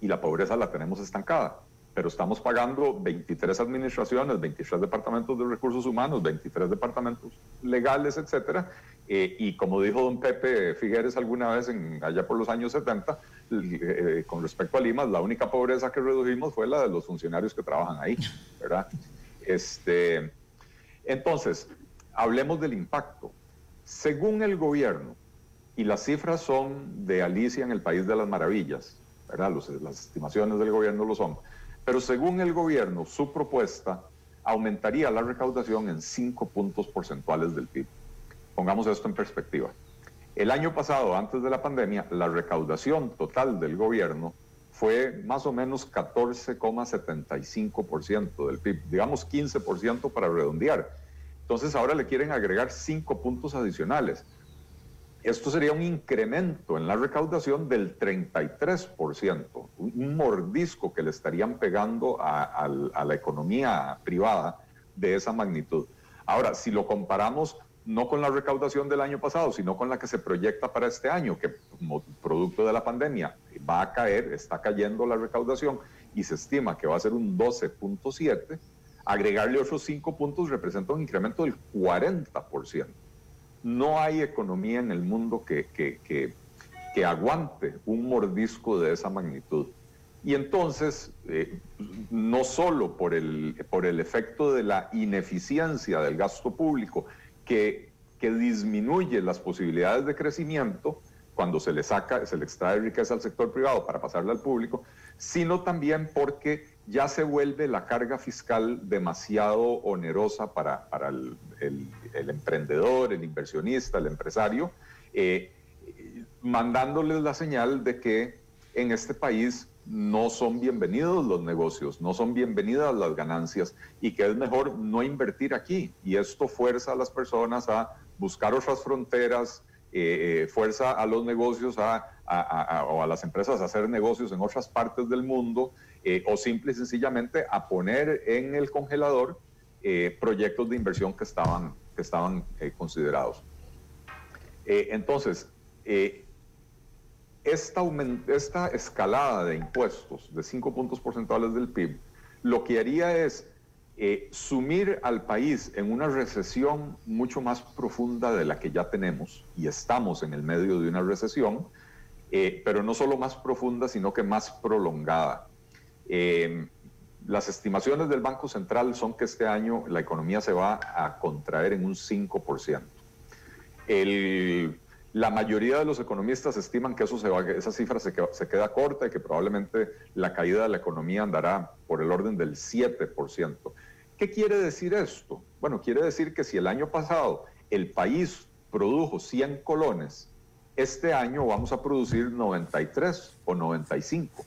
Speaker 5: y la pobreza la tenemos estancada. Pero estamos pagando 23 administraciones, 23 departamentos de recursos humanos, 23 departamentos legales, etcétera. Eh, y como dijo don Pepe Figueres alguna vez allá por los años 70, eh, con respecto a Lima, la única pobreza que redujimos fue la de los funcionarios que trabajan ahí, ¿verdad? Este, entonces, hablemos del impacto. Según el gobierno, y las cifras son de Alicia en el País de las Maravillas, ¿verdad? las estimaciones del gobierno lo son, pero según el gobierno, su propuesta aumentaría la recaudación en 5 puntos porcentuales del PIB. Pongamos esto en perspectiva. El año pasado, antes de la pandemia, la recaudación total del gobierno fue más o menos 14,75% del PIB, digamos 15% para redondear. Entonces ahora le quieren agregar cinco puntos adicionales. Esto sería un incremento en la recaudación del 33%, un mordisco que le estarían pegando a, la economía privada de esa magnitud. Ahora, si lo comparamos no con la recaudación del año pasado, sino con la que se proyecta para este año, que como producto de la pandemia va a caer, está cayendo la recaudación y se estima que va a ser un 12.7, agregarle otros 5 puntos representa un incremento del 40%. No hay economía en el mundo que, que, aguante un mordisco de esa magnitud. Y entonces, eh, no solo por el, por el efecto de la ineficiencia del gasto público, que, que disminuye las posibilidades de crecimiento cuando se le saca, se le extrae riqueza al sector privado para pasarla al público, sino también porque ya se vuelve la carga fiscal demasiado onerosa para, para el, emprendedor, el inversionista, el empresario, eh, mandándoles la señal de que en este país no son bienvenidos los negocios, no son bienvenidas las ganancias y que es mejor no invertir aquí. Y esto fuerza a las personas a buscar otras fronteras, eh, eh, fuerza a los negocios a, o a las empresas a hacer negocios en otras partes del mundo eh, o simple y sencillamente a poner en el congelador proyectos de inversión que estaban, que estaban considerados. entonces, esta, esta escalada de impuestos de 5 puntos porcentuales del PIB lo que haría es eh, sumir al país en una recesión mucho más profunda de la que ya tenemos, y estamos en el medio de una recesión, eh, pero no solo más profunda, sino que más prolongada. Eh, las estimaciones del Banco Central son que este año la economía se va a contraer en un 5%. El la mayoría de los economistas estiman que eso se va, esa cifra se queda, se queda corta y que probablemente la caída de la economía andará por el orden del 7%. ¿Qué quiere decir esto? Bueno, quiere decir que si el año pasado el país produjo 100 colones, este año vamos a producir 93 o 95.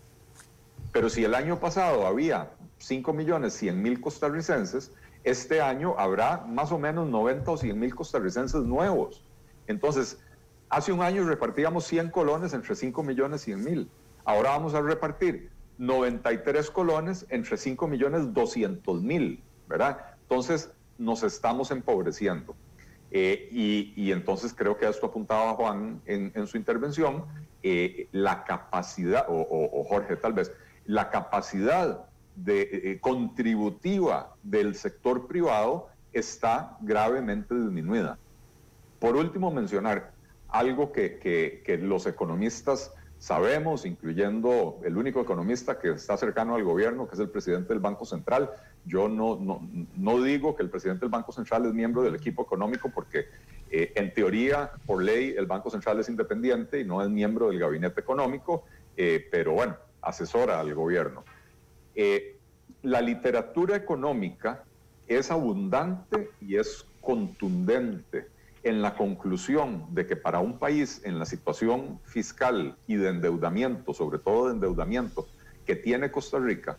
Speaker 5: Pero si el año pasado había 5 millones 100 mil costarricenses, este año habrá más o menos 90 o 100 mil costarricenses nuevos. Entonces, Hace un año repartíamos 100 colones entre 5 millones 100 mil. Ahora vamos a repartir 93 colones entre 5 millones 200 mil, ¿verdad? Entonces nos estamos empobreciendo. Eh, y, entonces creo que esto apuntaba Juan en, su intervención, eh, la capacidad, o, Jorge tal vez, la capacidad de, eh, contributiva del sector privado está gravemente disminuida. Por último, mencionar, algo que, los economistas sabemos, incluyendo el único economista que está cercano al gobierno, que es el presidente del Banco Central. Yo no, digo que el presidente del Banco Central es miembro del equipo económico porque eh, en teoría, por ley, el Banco Central es independiente y no es miembro del gabinete económico, eh, pero bueno, asesora al gobierno. Eh, la literatura económica es abundante y es contundente en la conclusión de que para un país en la situación fiscal y de endeudamiento, sobre todo de endeudamiento, que tiene Costa Rica,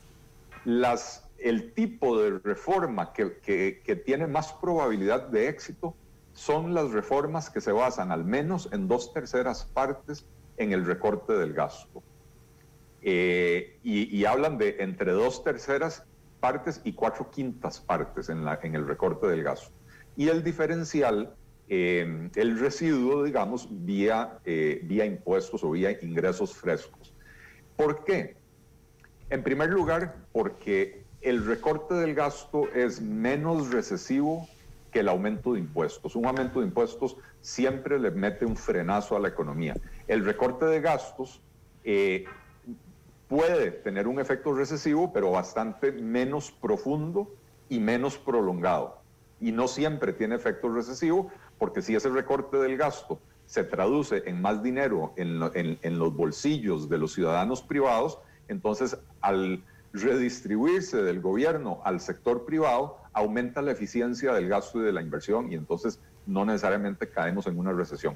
Speaker 5: las, el tipo de reforma que, que, tiene más probabilidad de éxito son las reformas que se basan al menos en dos terceras partes en el recorte del gasto. Eh, y, hablan de entre dos terceras partes y cuatro quintas partes en, la, en el recorte del gasto. Y el diferencial eh, el residuo, digamos, vía, eh, vía impuestos o vía ingresos frescos. ¿Por qué? En primer lugar, porque el recorte del gasto es menos recesivo que el aumento de impuestos. Un aumento de impuestos siempre le mete un frenazo a la economía. El recorte de gastos eh, puede tener un efecto recesivo, pero bastante menos profundo y menos prolongado. Y no siempre tiene efecto recesivo, porque si ese recorte del gasto se traduce en más dinero en, los bolsillos de los ciudadanos privados, entonces al redistribuirse del gobierno al sector privado, aumenta la eficiencia del gasto y de la inversión y entonces no necesariamente caemos en una recesión.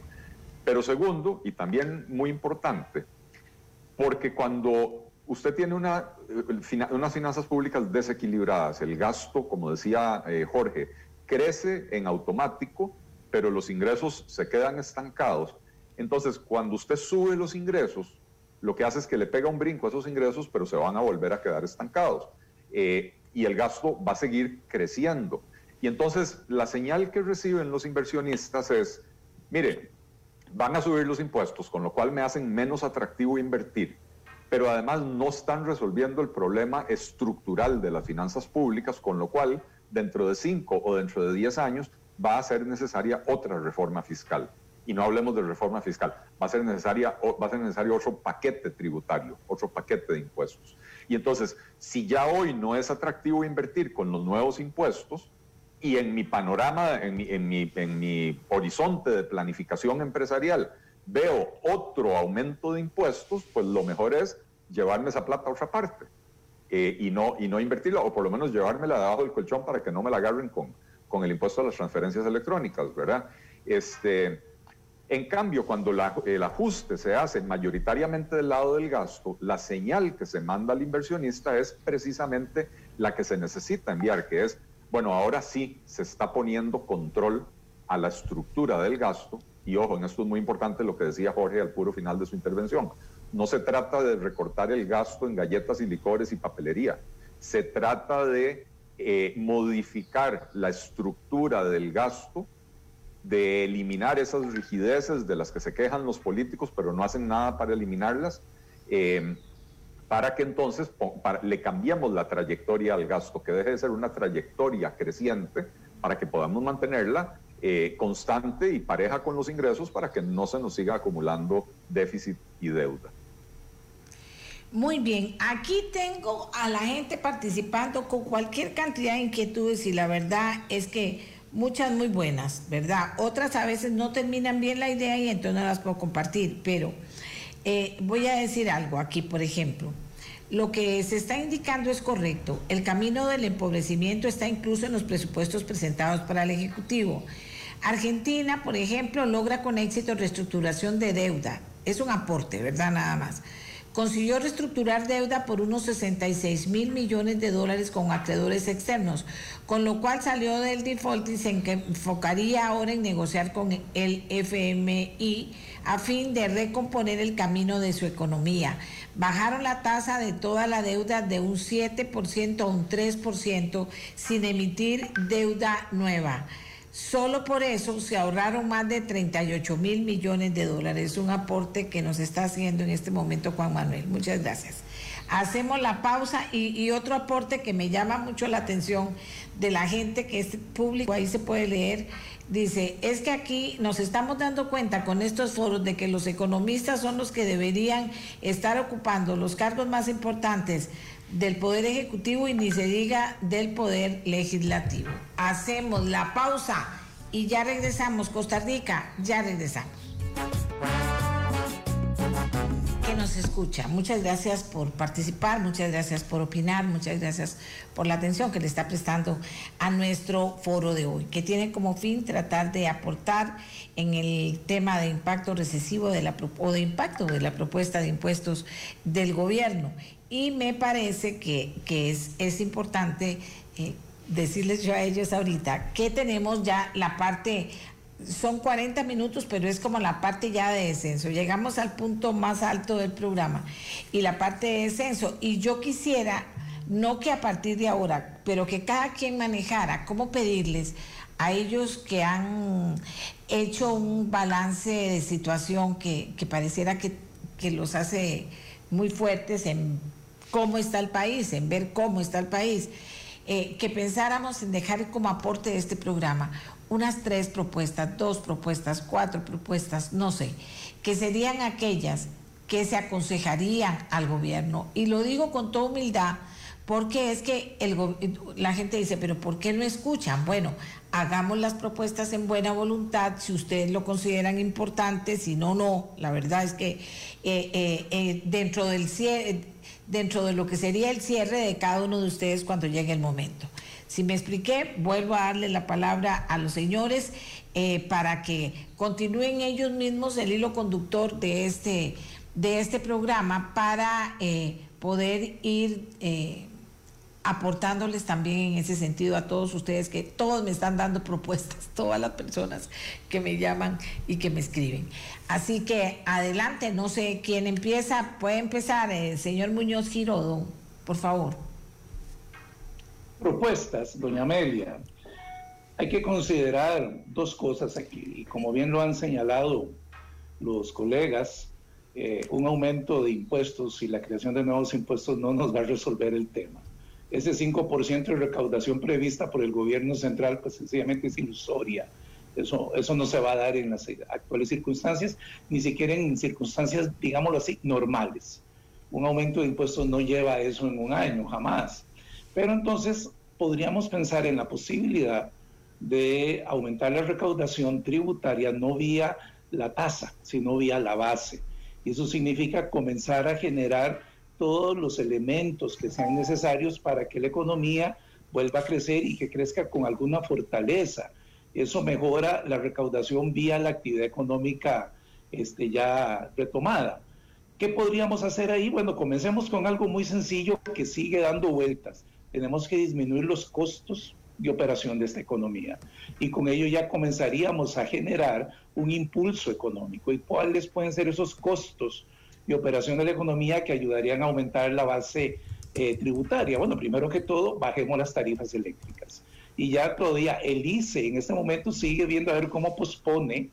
Speaker 5: Pero segundo, y también muy importante, porque cuando usted tiene una, eh, unas finanzas públicas desequilibradas, el gasto, como decía eh, Jorge, crece en automático, pero los ingresos se quedan estancados. Entonces, cuando usted sube los ingresos, lo que hace es que le pega un brinco a esos ingresos, pero se van a volver a quedar estancados. Eh, y el gasto va a seguir creciendo. Y entonces, la señal que reciben los inversionistas es, mire, van a subir los impuestos, con lo cual me hacen menos atractivo invertir, pero además no están resolviendo el problema estructural de las finanzas públicas, con lo cual dentro de cinco o dentro de diez años va a ser necesaria otra reforma fiscal. Y no hablemos de reforma fiscal, va a ser, necesaria, va a ser necesario otro paquete tributario, otro paquete de impuestos. Y entonces, si ya hoy no es atractivo invertir con los nuevos impuestos, y en mi panorama, en mi, en mi, en mi horizonte de planificación empresarial, veo otro aumento de impuestos, pues lo mejor es llevarme esa plata a otra parte eh, y, no, y no invertirla, o por lo menos llevármela debajo del colchón para que no me la agarren con, con el impuesto a las transferencias electrónicas, ¿verdad? Este, en cambio, cuando el ajuste se hace mayoritariamente del lado del gasto, la señal que se manda al inversionista es precisamente la que se necesita enviar, que es, bueno, ahora sí se está poniendo control a la estructura del gasto. Y ojo, en esto es muy importante lo que decía Jorge al puro final de su intervención. No se trata de recortar el gasto en galletas y licores y papelería. Se trata de eh, modificar la estructura del gasto, de eliminar esas rigideces de las que se quejan los políticos, pero no hacen nada para eliminarlas, eh, para que entonces le cambiemos la trayectoria al gasto, que deje de ser una trayectoria creciente, para que podamos mantenerla eh, constante y pareja con los ingresos, para que no se nos siga acumulando déficit y deuda.
Speaker 1: Muy bien, aquí tengo a la gente participando con cualquier cantidad de inquietudes y la verdad es que muchas muy buenas, ¿verdad? Otras a veces no terminan bien la idea y entonces no las puedo compartir, pero eh, voy a decir algo aquí, por ejemplo. Lo que se está indicando es correcto. El camino del empobrecimiento está incluso en los presupuestos presentados para el Ejecutivo. Argentina, por ejemplo, logra con éxito reestructuración de deuda. Es un aporte, ¿verdad? Nada más consiguió reestructurar deuda por unos 66 mil millones de dólares con acreedores externos, con lo cual salió del default y se enfocaría ahora en negociar con el FMI a fin de recomponer el camino de su economía. Bajaron la tasa de toda la deuda de un 7% a un 3% sin emitir deuda nueva. Solo por eso se ahorraron más de 38 mil millones de dólares, un aporte que nos está haciendo en este momento Juan Manuel. Muchas gracias. Hacemos la pausa y, otro aporte que me llama mucho la atención de la gente que es público, ahí se puede leer, Dice, es que aquí nos estamos dando cuenta con estos foros de que los economistas son los que deberían estar ocupando los cargos más importantes del Poder Ejecutivo y ni se diga del Poder Legislativo. Hacemos la pausa y ya regresamos. Costa Rica, ya regresamos nos escucha. Muchas gracias por participar, muchas gracias por opinar, muchas gracias por la atención que le está prestando a nuestro foro de hoy, que tiene como fin tratar de aportar en el tema de impacto recesivo de la, o de impacto de la propuesta de impuestos del gobierno. Y me parece que, es, es importante eh, decirles yo a ellos ahorita que tenemos ya la parte son 40 minutos, pero es como la parte ya de descenso. Llegamos al punto más alto del programa y la parte de descenso. Y yo quisiera, no que a partir de ahora, pero que cada quien manejara cómo pedirles a ellos que han hecho un balance de situación que, pareciera que, los hace muy fuertes en cómo está el país, en ver cómo está el país. Eh, que pensáramos en dejar como aporte de este programa unas tres propuestas, dos propuestas, cuatro propuestas, no sé, que serían aquellas que se aconsejarían al gobierno. Y lo digo con toda humildad porque es que la gente dice, pero ¿por qué no escuchan? Bueno, hagamos las propuestas en buena voluntad, si ustedes lo consideran importante, si no, no. La verdad es que eh, eh, dentro, del, dentro de lo que sería el cierre de cada uno de ustedes cuando llegue el momento. Si me expliqué, vuelvo a darle la palabra a los señores eh, para que continúen ellos mismos el hilo conductor de este, de este programa para eh, poder ir eh, aportándoles también en ese sentido a todos ustedes que todos me están dando propuestas, todas las personas que me llaman y que me escriben. Así que adelante, no sé quién empieza, puede empezar el señor Muñoz Girodo, por favor
Speaker 3: propuestas, doña Amelia, hay que considerar dos cosas aquí. Y como bien lo han señalado los colegas, eh, un aumento de impuestos y la creación de nuevos impuestos no nos va a resolver el tema. Ese 5% de recaudación prevista por el gobierno central, pues sencillamente es ilusoria. Eso, eso no se va a dar en las actuales circunstancias, ni siquiera en circunstancias, digámoslo así, normales. Un aumento de impuestos no lleva eso en un año, jamás. Pero entonces podríamos pensar en la posibilidad de aumentar la recaudación tributaria no vía la tasa, sino vía la base. Y eso significa comenzar a generar todos los elementos que sean necesarios para que la economía vuelva a crecer y que crezca con alguna fortaleza. Eso mejora la recaudación vía la actividad económica este, ya retomada. ¿Qué podríamos hacer ahí? Bueno, comencemos con algo muy sencillo que sigue dando vueltas tenemos que disminuir los costos de operación de esta economía. Y con ello ya comenzaríamos a generar un impulso económico. ¿Y cuáles pueden ser esos costos de operación de la economía que ayudarían a aumentar la base eh, tributaria? Bueno, primero que todo, bajemos las tarifas eléctricas. Y ya todavía el ICE en este momento sigue viendo a ver cómo pospone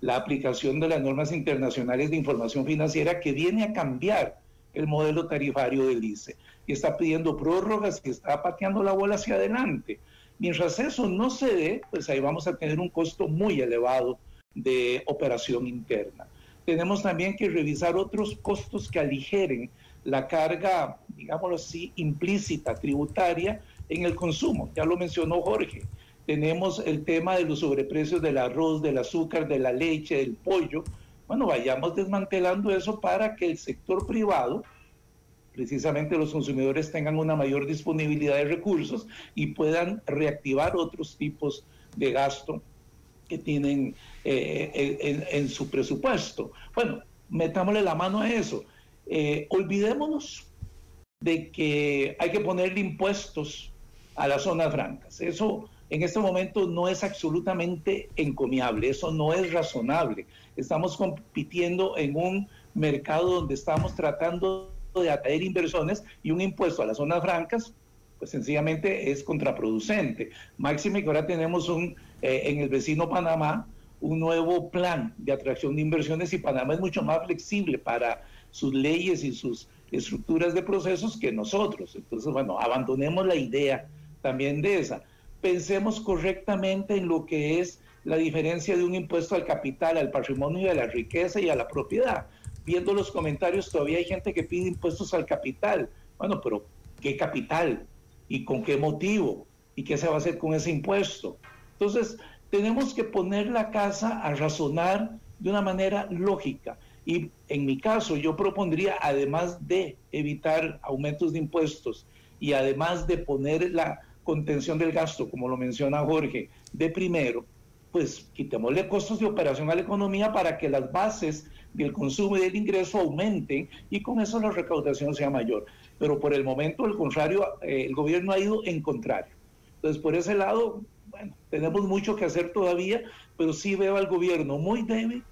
Speaker 3: la aplicación de las normas internacionales de información financiera que viene a cambiar el modelo tarifario del ICE y está pidiendo prórrogas y está pateando la bola hacia adelante. Mientras eso no se dé, pues ahí vamos a tener un costo muy elevado de operación interna. Tenemos también que revisar otros costos que aligeren la carga, digámoslo así, implícita tributaria en el consumo. Ya lo mencionó Jorge. Tenemos el tema de los sobreprecios del arroz, del azúcar, de la leche, del pollo. Bueno, vayamos desmantelando eso para que el sector privado precisamente los consumidores tengan una mayor disponibilidad de recursos y puedan reactivar otros tipos de gasto que tienen eh, en, su presupuesto. Bueno, metámosle la mano a eso. Eh, olvidémonos de que hay que ponerle impuestos a las zonas francas. Eso en este momento no es absolutamente encomiable, eso no es razonable. Estamos compitiendo en un mercado donde estamos tratando de atraer inversiones y un impuesto a las zonas francas, pues sencillamente es contraproducente. Máxime que ahora tenemos un, eh, en el vecino Panamá un nuevo plan de atracción de inversiones y Panamá es mucho más flexible para sus leyes y sus estructuras de procesos que nosotros. Entonces, bueno, abandonemos la idea también de esa. Pensemos correctamente en lo que es la diferencia de un impuesto al capital, al patrimonio y a la riqueza y a la propiedad. Viendo los comentarios, todavía hay gente que pide impuestos al capital. Bueno, pero ¿qué capital? ¿Y con qué motivo? ¿Y qué se va a hacer con ese impuesto? Entonces, tenemos que poner la casa a razonar de una manera lógica. Y en mi caso, yo propondría, además de evitar aumentos de impuestos y además de poner la contención del gasto, como lo menciona Jorge, de primero, pues quitémosle costos de operación a la economía para que las bases del consumo y del ingreso aumenten y con eso la recaudación sea mayor. Pero por el momento, al contrario, eh, el gobierno ha ido en contrario. Entonces, por ese lado, bueno, tenemos mucho que hacer todavía, pero sí veo al gobierno muy débil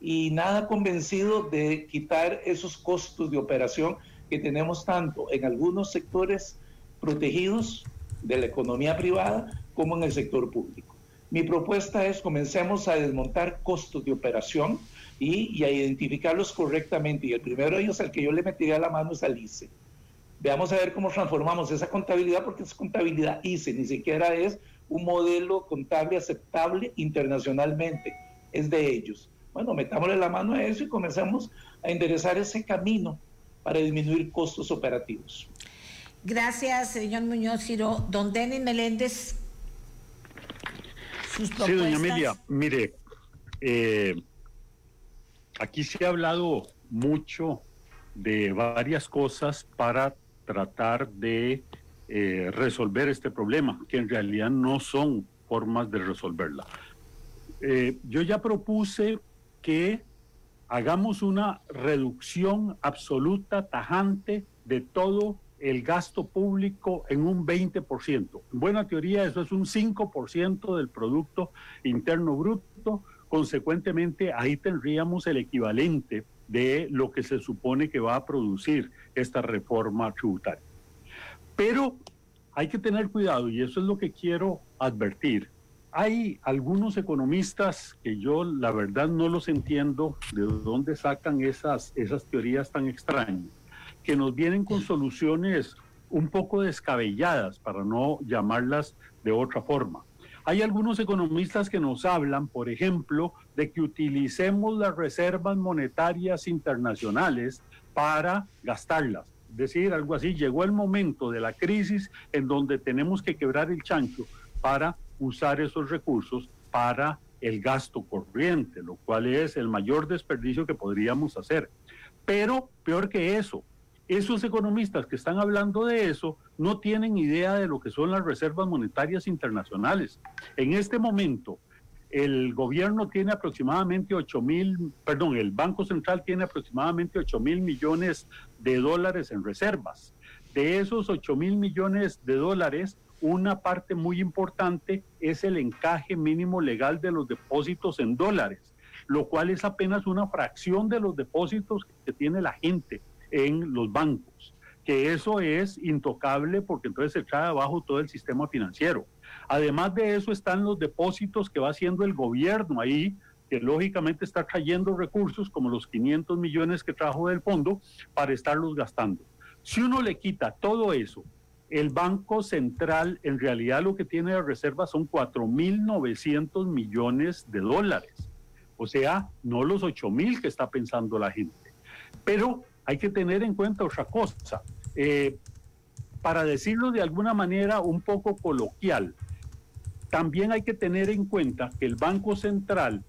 Speaker 3: y nada convencido de quitar esos costos de operación que tenemos tanto en algunos sectores protegidos de la economía privada como en el sector público. Mi propuesta es comencemos a desmontar costos de operación y, a identificarlos correctamente. Y el primero de ellos, al que yo le metería la mano, es al ICE. Veamos a ver cómo transformamos esa contabilidad, porque es contabilidad ICE, ni siquiera es un modelo contable aceptable internacionalmente, es de ellos. Bueno, metámosle la mano a eso y comencemos a enderezar ese camino para disminuir costos operativos.
Speaker 1: Gracias, señor Muñoz Giro. Don Denis Meléndez,
Speaker 2: Sí, doña Amelia, mire, eh, aquí se ha hablado mucho de varias cosas para tratar de eh, resolver este problema, que en realidad no son formas de resolverla. Eh, yo ya propuse que hagamos una reducción absoluta, tajante de todo el gasto público en un 20%. En buena teoría eso es un 5% del Producto Interno Bruto. Consecuentemente, ahí tendríamos el equivalente de lo que se supone que va a producir esta reforma tributaria. Pero hay que tener cuidado y eso es lo que quiero advertir. Hay algunos economistas que yo la verdad no los entiendo de dónde sacan esas, esas teorías tan extrañas que nos vienen con soluciones un poco descabelladas, para no llamarlas de otra forma. Hay algunos economistas que nos hablan, por ejemplo, de que utilicemos las reservas monetarias internacionales para gastarlas. Es decir, algo así, llegó el momento de la crisis en donde tenemos que quebrar el chancho para usar esos recursos para el gasto corriente, lo cual es el mayor desperdicio que podríamos hacer. Pero peor que eso, esos economistas que están hablando de eso no tienen idea de lo que son las reservas monetarias internacionales. En este momento, el gobierno tiene aproximadamente 8 mil, perdón, el Banco Central tiene aproximadamente 8 mil millones de dólares en reservas. De esos 8 mil millones de dólares, una parte muy importante es el encaje mínimo legal de los depósitos en dólares, lo cual es apenas una fracción de los depósitos que tiene la gente en los bancos, que eso es intocable porque entonces se trae abajo todo el sistema financiero. Además de eso están los depósitos que va haciendo el gobierno ahí, que lógicamente está trayendo recursos como los 500 millones que trajo del fondo para estarlos gastando. Si uno le quita todo eso, el Banco Central en realidad lo que tiene de reserva son 4.900 millones de dólares. O sea, no los 8.000 que está pensando la gente. Pero hay que tener en cuenta otra cosa. Eh, para decirlo de alguna manera un poco coloquial, también hay que tener en cuenta que el Banco Central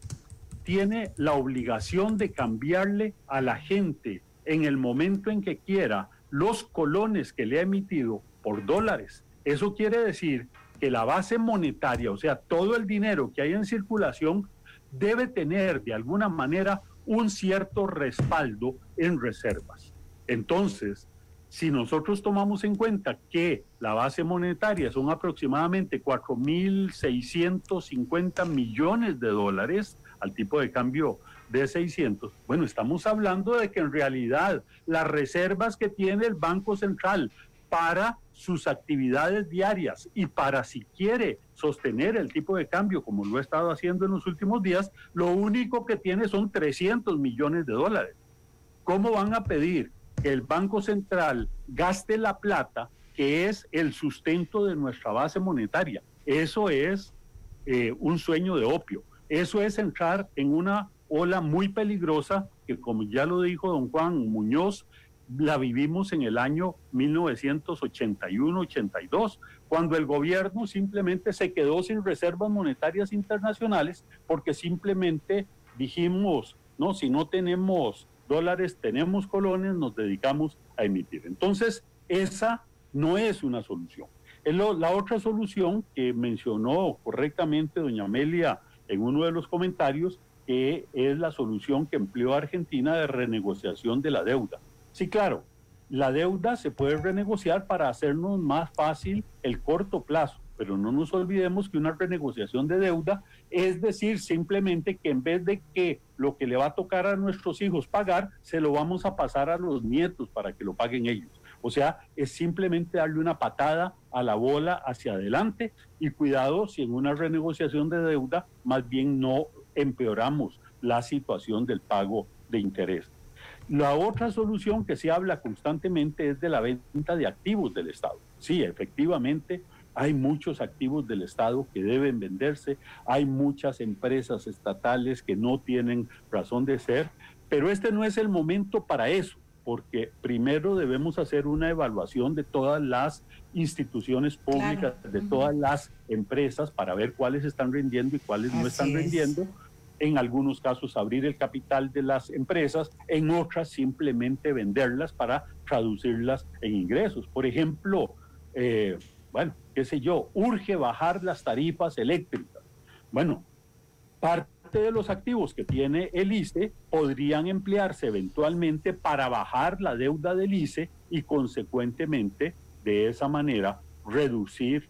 Speaker 2: tiene la obligación de cambiarle a la gente en el momento en que quiera los colones que le ha emitido por dólares. Eso quiere decir que la base monetaria, o sea, todo el dinero que hay en circulación, debe tener de alguna manera un cierto respaldo en reservas. Entonces, si nosotros tomamos en cuenta que la base monetaria son aproximadamente 4.650 millones de dólares al tipo de cambio de 600, bueno, estamos hablando de que en realidad las reservas que tiene el Banco Central para sus actividades diarias y para si quiere sostener el tipo de cambio como lo ha estado haciendo en los últimos días, lo único que tiene son 300 millones de dólares. ¿Cómo van a pedir que el Banco Central gaste la plata que es el sustento de nuestra base monetaria? Eso es eh, un sueño de opio. Eso es entrar en una ola muy peligrosa que, como ya lo dijo don Juan Muñoz, la vivimos en el año 1981-82, cuando el gobierno simplemente se quedó sin reservas monetarias internacionales porque simplemente dijimos, no, si no tenemos dólares, tenemos colones, nos dedicamos a emitir. Entonces, esa no es una solución. La otra solución que mencionó correctamente doña Amelia en uno de los comentarios, que es la solución que empleó Argentina de renegociación de la deuda. Sí, claro, la deuda se puede renegociar para hacernos más fácil el corto plazo, pero no nos olvidemos que una renegociación de deuda es decir simplemente que en vez de que lo que le va a tocar a nuestros hijos pagar, se lo vamos a pasar a los nietos para que lo paguen ellos. O sea, es simplemente darle una patada a la bola hacia adelante y cuidado si en una renegociación de deuda más bien no empeoramos la situación del pago de interés. La otra solución que se habla constantemente es de la venta de activos del Estado. Sí, efectivamente, hay muchos activos del Estado que deben venderse, hay muchas empresas estatales que no tienen razón de ser, pero este no es el momento para eso porque primero debemos hacer una evaluación de todas las instituciones públicas, de todas las empresas, para ver cuáles están rindiendo y cuáles no están rindiendo. En algunos casos abrir el capital de las empresas, en otras simplemente venderlas para traducirlas en ingresos. Por ejemplo, eh, bueno, qué sé yo, urge bajar las tarifas eléctricas. Bueno, parte de los activos que tiene el ICE podrían emplearse eventualmente para bajar la deuda del ICE y consecuentemente de esa manera reducir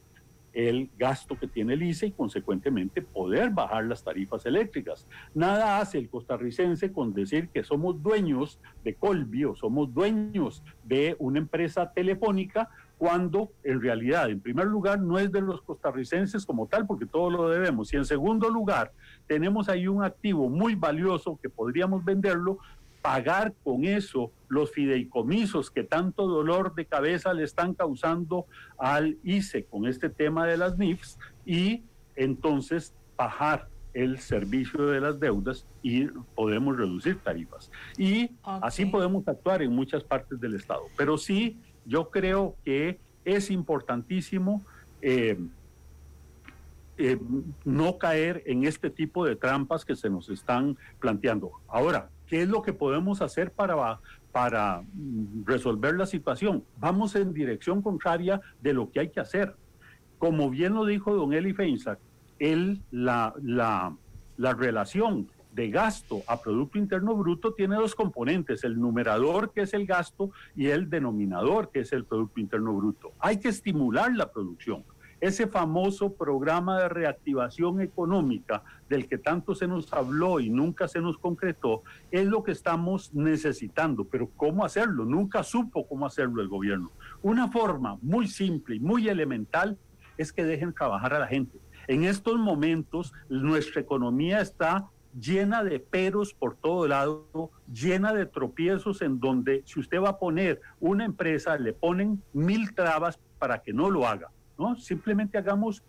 Speaker 2: el gasto que tiene el ICE y consecuentemente poder bajar las tarifas eléctricas. Nada hace el costarricense con decir que somos dueños de Colby o somos dueños de una empresa telefónica cuando en realidad, en primer lugar, no es de los costarricenses como tal, porque todo lo debemos. Y en segundo lugar, tenemos ahí un activo muy valioso que podríamos venderlo, pagar con eso los fideicomisos que tanto dolor de cabeza le están causando al ICE con este tema de las NIFs y entonces bajar el servicio de las deudas y podemos reducir tarifas. Y así podemos actuar en muchas partes del Estado. Pero sí, yo creo que es importantísimo eh, eh, no caer en este tipo de trampas que se nos están planteando. Ahora, ¿qué es lo que podemos hacer para, para resolver la situación? Vamos en dirección contraria de lo que hay que hacer. Como bien lo dijo don Eli Feinsack, él, la, la, la relación de gasto a Producto Interno Bruto tiene dos componentes, el numerador que es el gasto y el denominador que es el Producto Interno Bruto. Hay que estimular la producción ese famoso programa de reactivación económica del que tanto se nos habló y nunca se nos concretó, es lo que estamos necesitando. Pero ¿cómo hacerlo? Nunca supo cómo hacerlo el gobierno. Una forma muy simple y muy elemental es que dejen trabajar a la gente. En estos momentos nuestra economía está llena de peros por todo lado, llena de tropiezos en donde si usted va a poner una empresa, le ponen mil trabas para que no lo haga. ¿No? Simplemente hagamos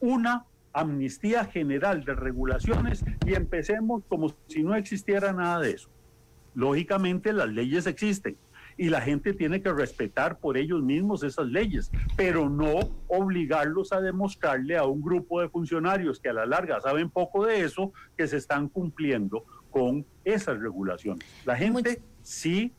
Speaker 2: una amnistía general de regulaciones y empecemos como si no existiera nada de eso. Lógicamente las leyes existen y la gente tiene que respetar por ellos mismos esas leyes, pero no obligarlos a demostrarle a un grupo de funcionarios que a la larga saben poco de eso, que se están cumpliendo con esas regulaciones. La gente sí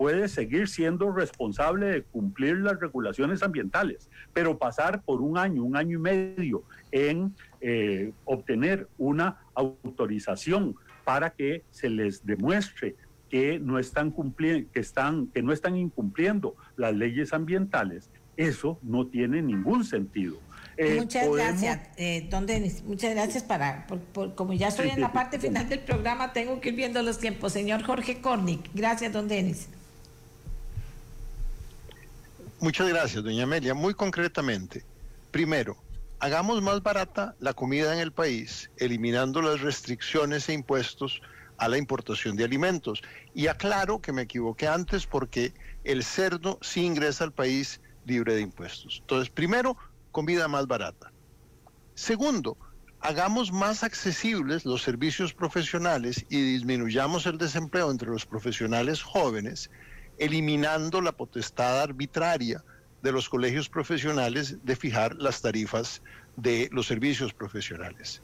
Speaker 2: puede seguir siendo responsable de cumplir las regulaciones ambientales, pero pasar por un año, un año y medio en eh, obtener una autorización para que se les demuestre que no están cumpliendo, que están, que no están incumpliendo las leyes ambientales, eso no tiene ningún sentido.
Speaker 1: Eh, muchas gracias, eh, don Denis. Muchas gracias para, como ya estoy en la parte final del programa, tengo que ir viendo los tiempos. Señor Jorge Cornic, gracias, don Denis.
Speaker 4: Muchas gracias, doña Amelia. Muy concretamente, primero, hagamos más barata la comida en el país, eliminando las restricciones e impuestos a la importación de alimentos. Y aclaro que me equivoqué antes porque el cerdo sí ingresa al país libre de impuestos. Entonces, primero, comida más barata. Segundo, hagamos más accesibles los servicios profesionales y disminuyamos el desempleo entre los profesionales jóvenes, eliminando la potestad arbitraria de los colegios profesionales de fijar las tarifas de los servicios profesionales.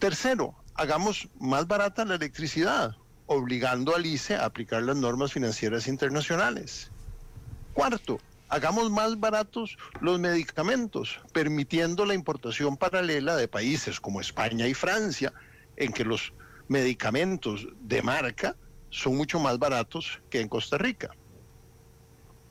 Speaker 4: Tercero, hagamos más barata la electricidad, obligando al ICE a aplicar las normas financieras internacionales. Cuarto, hagamos más baratos los medicamentos, permitiendo la importación paralela de países como España y Francia, en que los medicamentos de marca son mucho más baratos que en Costa Rica.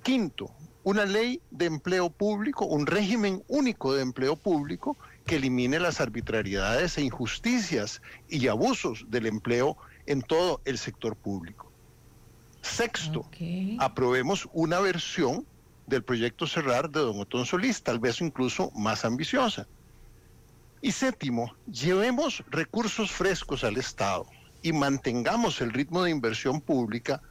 Speaker 4: Quinto, una ley de empleo público, un régimen único de empleo público que elimine las arbitrariedades e injusticias y abusos del empleo en todo el sector público. Sexto, aprobemos una versión del proyecto Cerrar de Don Otón Solís, tal vez incluso más ambiciosa. Y séptimo, llevemos recursos frescos al Estado y mantengamos el ritmo de inversión pública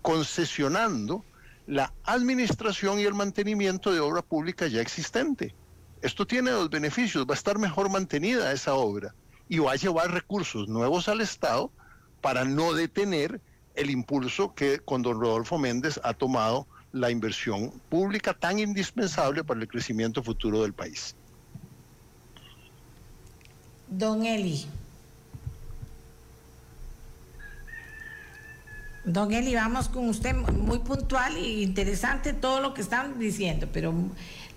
Speaker 4: concesionando la administración y el mantenimiento de obra pública ya existente. Esto tiene dos beneficios, va a estar mejor mantenida esa obra y va a llevar recursos nuevos al Estado para no detener el impulso que con don Rodolfo Méndez ha tomado la inversión pública tan indispensable para el crecimiento futuro del país.
Speaker 1: Don Eli. Don Eli, vamos con usted muy puntual e interesante todo lo que están diciendo, pero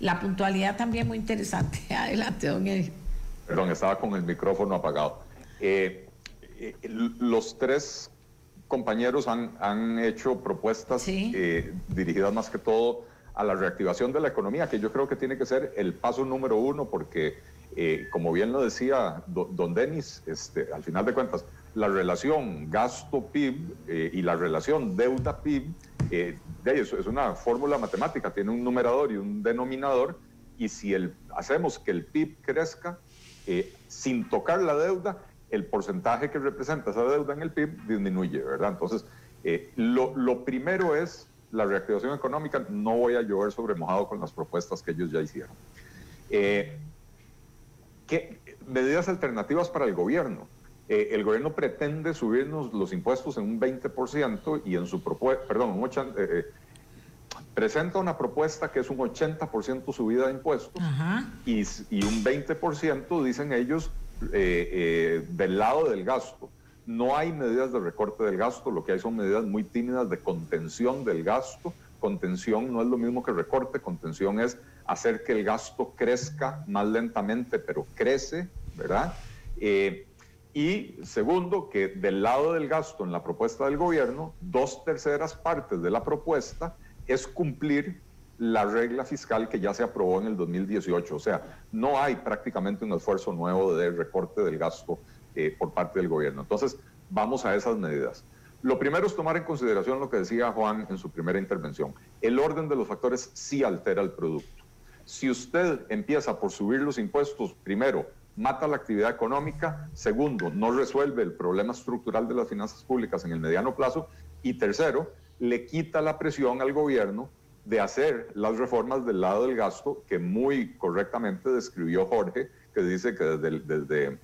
Speaker 1: la puntualidad también muy interesante. Adelante, don Eli.
Speaker 5: Perdón, estaba con el micrófono apagado. Eh, eh, los tres compañeros han, han hecho propuestas eh, dirigidas más que todo a la reactivación de la economía, que yo creo que tiene que ser el paso número uno, porque, como bien lo decía don Denis, este, al final de cuentas, la relación gasto-PIB eh, y la relación deuda-PIB, de eso es una fórmula matemática, tiene un numerador y un denominador, y si el, hacemos que el PIB crezca sin tocar la deuda, el porcentaje que representa esa deuda en el PIB disminuye, ¿verdad? Entonces, eh, lo, primero es la reactivación económica. No voy a llover sobre mojado con las propuestas que ellos ya hicieron. Eh, ¿qué, medidas alternativas para el gobierno. Eh, el gobierno pretende subirnos los impuestos en un 20% y en su propuesta, perdón, un presenta una propuesta que es un 80% subida de impuestos y, y, un 20%, dicen ellos, eh, eh, del lado del gasto. No hay medidas de recorte del gasto, lo que hay son medidas muy tímidas de contención del gasto. Contención no es lo mismo que recorte, contención es hacer que el gasto crezca más lentamente, pero crece, ¿verdad? Eh, y segundo, que del lado del gasto en la propuesta del gobierno, dos terceras partes de la propuesta es cumplir la regla fiscal que ya se aprobó en el 2018. O sea, no hay prácticamente un esfuerzo nuevo de recorte del gasto eh, por parte del gobierno. Entonces, vamos a esas medidas. Lo primero es tomar en consideración lo que decía Juan en su primera intervención. El orden de los factores sí altera el producto. Si usted empieza por subir los impuestos, primero, mata la actividad económica, segundo, no resuelve el problema estructural de las finanzas públicas en el mediano plazo, y tercero, le quita la presión al gobierno de hacer las reformas del lado del gasto que muy correctamente describió Jorge, que dice que desde el, desde,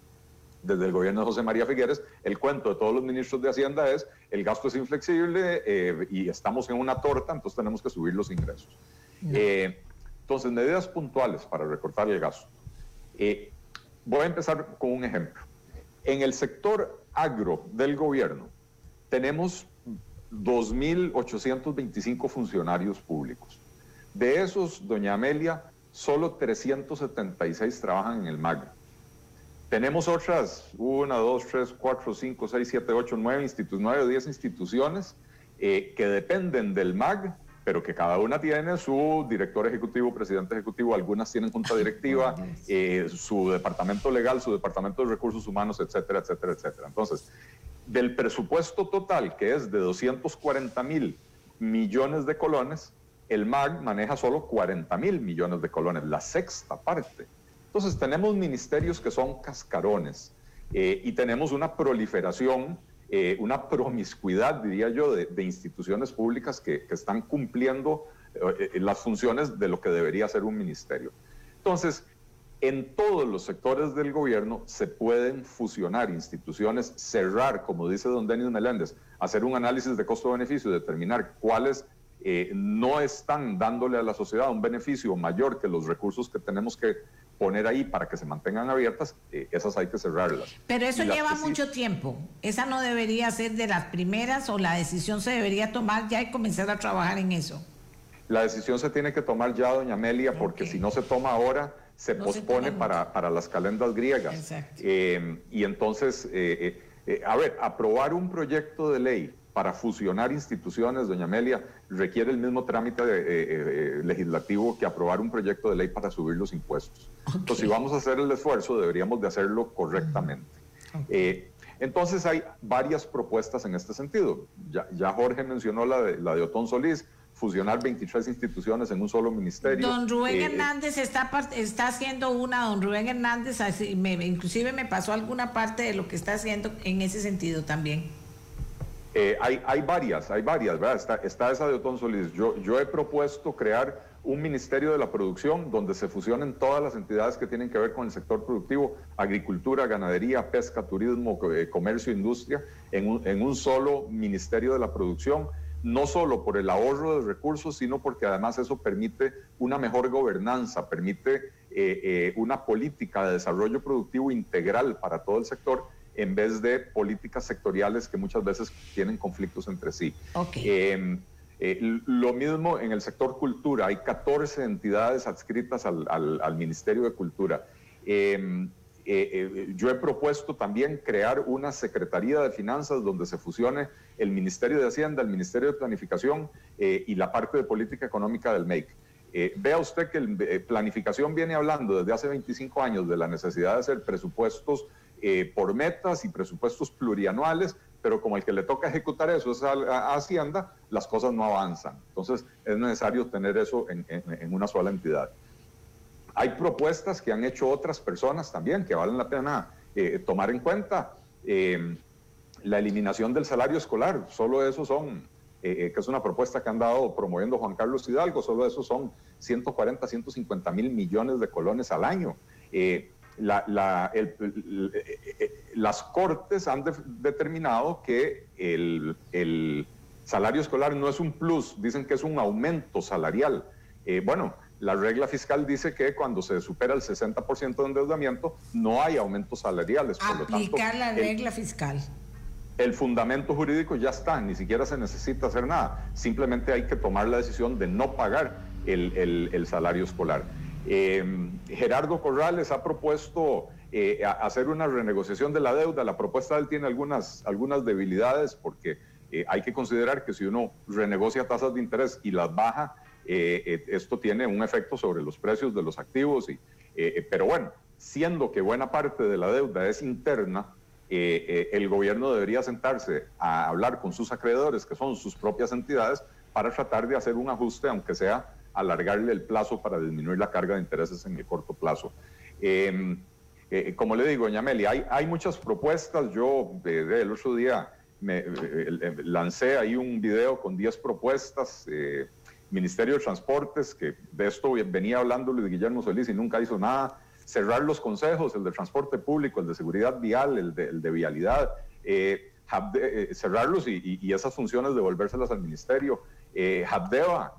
Speaker 5: desde el gobierno de José María Figueres, el cuento de todos los ministros de Hacienda es, el gasto es inflexible eh, y estamos en una torta, entonces tenemos que subir los ingresos. Eh, entonces, medidas puntuales para recortar el gasto. Eh, voy a empezar con un ejemplo. En el sector agro del gobierno tenemos 2.825 funcionarios públicos. De esos, doña Amelia, solo 376 trabajan en el MAG. Tenemos otras, una, dos, tres, cuatro, cinco, seis, siete, ocho, nueve instituciones, nueve o diez instituciones eh, que dependen del MAG, pero que cada una tiene su director ejecutivo, presidente ejecutivo, algunas tienen junta directiva, eh, su departamento legal, su departamento de recursos humanos, etcétera, etcétera, etcétera. Entonces, del presupuesto total, que es de 240 mil millones de colones, el MAG maneja solo 40 mil millones de colones, la sexta parte. Entonces tenemos ministerios que son cascarones eh, y tenemos una proliferación, eh, una promiscuidad, diría yo, de, instituciones públicas que, están cumpliendo eh, las funciones de lo que debería ser un ministerio. Entonces, en todos los sectores del gobierno se pueden fusionar instituciones, cerrar, como dice don Denis Meléndez, hacer un análisis de costo-beneficio, determinar cuáles eh, no están dándole a la sociedad un beneficio mayor que los recursos que tenemos que poner ahí para que se mantengan abiertas, eh, esas hay que cerrarlas.
Speaker 1: Pero eso lleva mucho tiempo. Esa no debería ser de las primeras o la decisión se debería tomar ya y comenzar a trabajar en eso.
Speaker 5: La decisión se tiene que tomar ya, doña Amelia, porque si no se toma ahora, se pospone para, para, las calendas griegas. Eh, y entonces, eh, eh, a ver, aprobar un proyecto de ley para fusionar instituciones, doña Amelia, requiere el mismo trámite legislativo que aprobar un proyecto de ley para subir los impuestos. Entonces, si vamos a hacer el esfuerzo, deberíamos de hacerlo correctamente. entonces, hay varias propuestas en este sentido. Ya, ya Jorge mencionó la de, la de Otón Solís, fusionar 23 instituciones en un solo ministerio.
Speaker 1: Don Rubén eh, Hernández está, está haciendo una, don Rubén Hernández, me, inclusive me pasó alguna parte de lo que está haciendo en ese sentido también.
Speaker 5: Eh, hay, hay varias, hay varias, ¿verdad? Está, esa de Otón Solís. Yo, yo he propuesto crear un ministerio de la producción donde se fusionen todas las entidades que tienen que ver con el sector productivo, agricultura, ganadería, pesca, turismo, eh, comercio, industria, en un, solo ministerio de la producción no solo por el ahorro de recursos, sino porque además eso permite una mejor gobernanza, permite eh, una política de desarrollo productivo integral para todo el sector en vez de políticas sectoriales que muchas veces tienen conflictos entre sí. Em, eh, lo mismo en el sector cultura, hay 14 entidades adscritas al, al Ministerio de Cultura. Em, eh, eh, yo he propuesto también crear una Secretaría de Finanzas donde se fusione el Ministerio de Hacienda, el Ministerio de Planificación eh, y la parte de política económica del MEIC. vea usted que el, planificación viene hablando desde hace 25 años de la necesidad de hacer presupuestos por metas y presupuestos plurianuales, pero como el que le toca ejecutar eso es a, Hacienda, las cosas no avanzan. Entonces es necesario tener eso en una sola entidad. Hay propuestas que han hecho otras personas también que valen la pena eh, tomar en cuenta. Eh, la eliminación del salario escolar, solo eso son, eh, que es una propuesta que han dado promoviendo Juan Carlos Hidalgo, solo eso son 140, 150 mil millones de colones al año. Las cortes han determinado que el, el, salario escolar no es un plus, dicen que es un aumento salarial. bueno, la regla fiscal dice que cuando se supera el 60% de endeudamiento no hay aumentos salariales.
Speaker 1: Por Aplicar la regla fiscal.
Speaker 5: El fundamento jurídico ya está, ni siquiera se necesita hacer nada. Simplemente hay que tomar la decisión de no pagar el, salario escolar. Em, Gerardo Corrales ha propuesto eh, hacer una renegociación de la deuda. La propuesta de él tiene algunas, algunas debilidades porque eh, hay que considerar que si uno renegocia tasas de interés y las baja, eh, eh, esto tiene un efecto sobre los precios de los activos. Y, eh, pero bueno, siendo que buena parte de la deuda es interna, el gobierno debería sentarse a hablar con sus acreedores, que son sus propias entidades, para tratar de hacer un ajuste, aunque sea alargarle el plazo para disminuir la carga de intereses en el corto plazo. Em, como le digo, doña Amelia, hay, hay muchas propuestas. Yo el otro día me, lancé ahí un video con 10 propuestas. Ministerio de Transportes, que de esto venía hablando Luis Guillermo Solís y nunca hizo nada, cerrar los consejos, el de transporte público, el de seguridad vial, el de, vialidad, eh, eh, cerrarlos y, esas funciones devolvérselas al ministerio. Eh, Habdeba,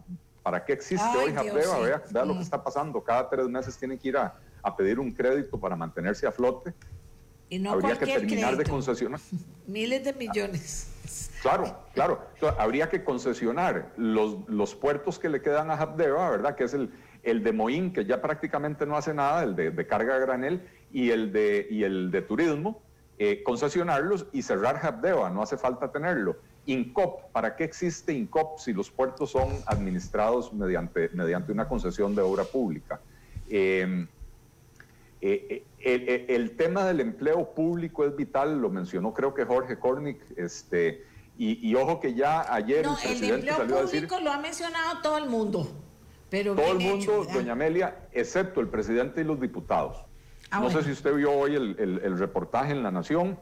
Speaker 5: ¿para qué existe hoy Habdeba? Vea, vea lo que está pasando, cada tres meses tienen que ir a, pedir un crédito para mantenerse a flote.
Speaker 1: Y no Habría que terminar de concesionar. Miles de millones.
Speaker 5: Claro, claro. habría que concesionar los, los, puertos que le quedan a Habdeba, ¿verdad? Que es el, el de Moín, que ya prácticamente no hace nada, el de, carga a granel, y el de, y el de turismo, eh, concesionarlos y cerrar Habdeba, no hace falta tenerlo. INCOP, ¿para qué existe INCOP si los puertos son administrados mediante, mediante una concesión de obra pública? Em, eh, eh, el, tema del empleo público es vital, lo mencionó creo que Jorge Kornick, este, y, ojo que ya ayer
Speaker 1: el presidente salió a decir... lo ha mencionado todo el mundo. Pero
Speaker 5: todo el mundo, doña Amelia, excepto el presidente y los diputados. Ah, no sé si usted vio hoy el, reportaje en La Nación.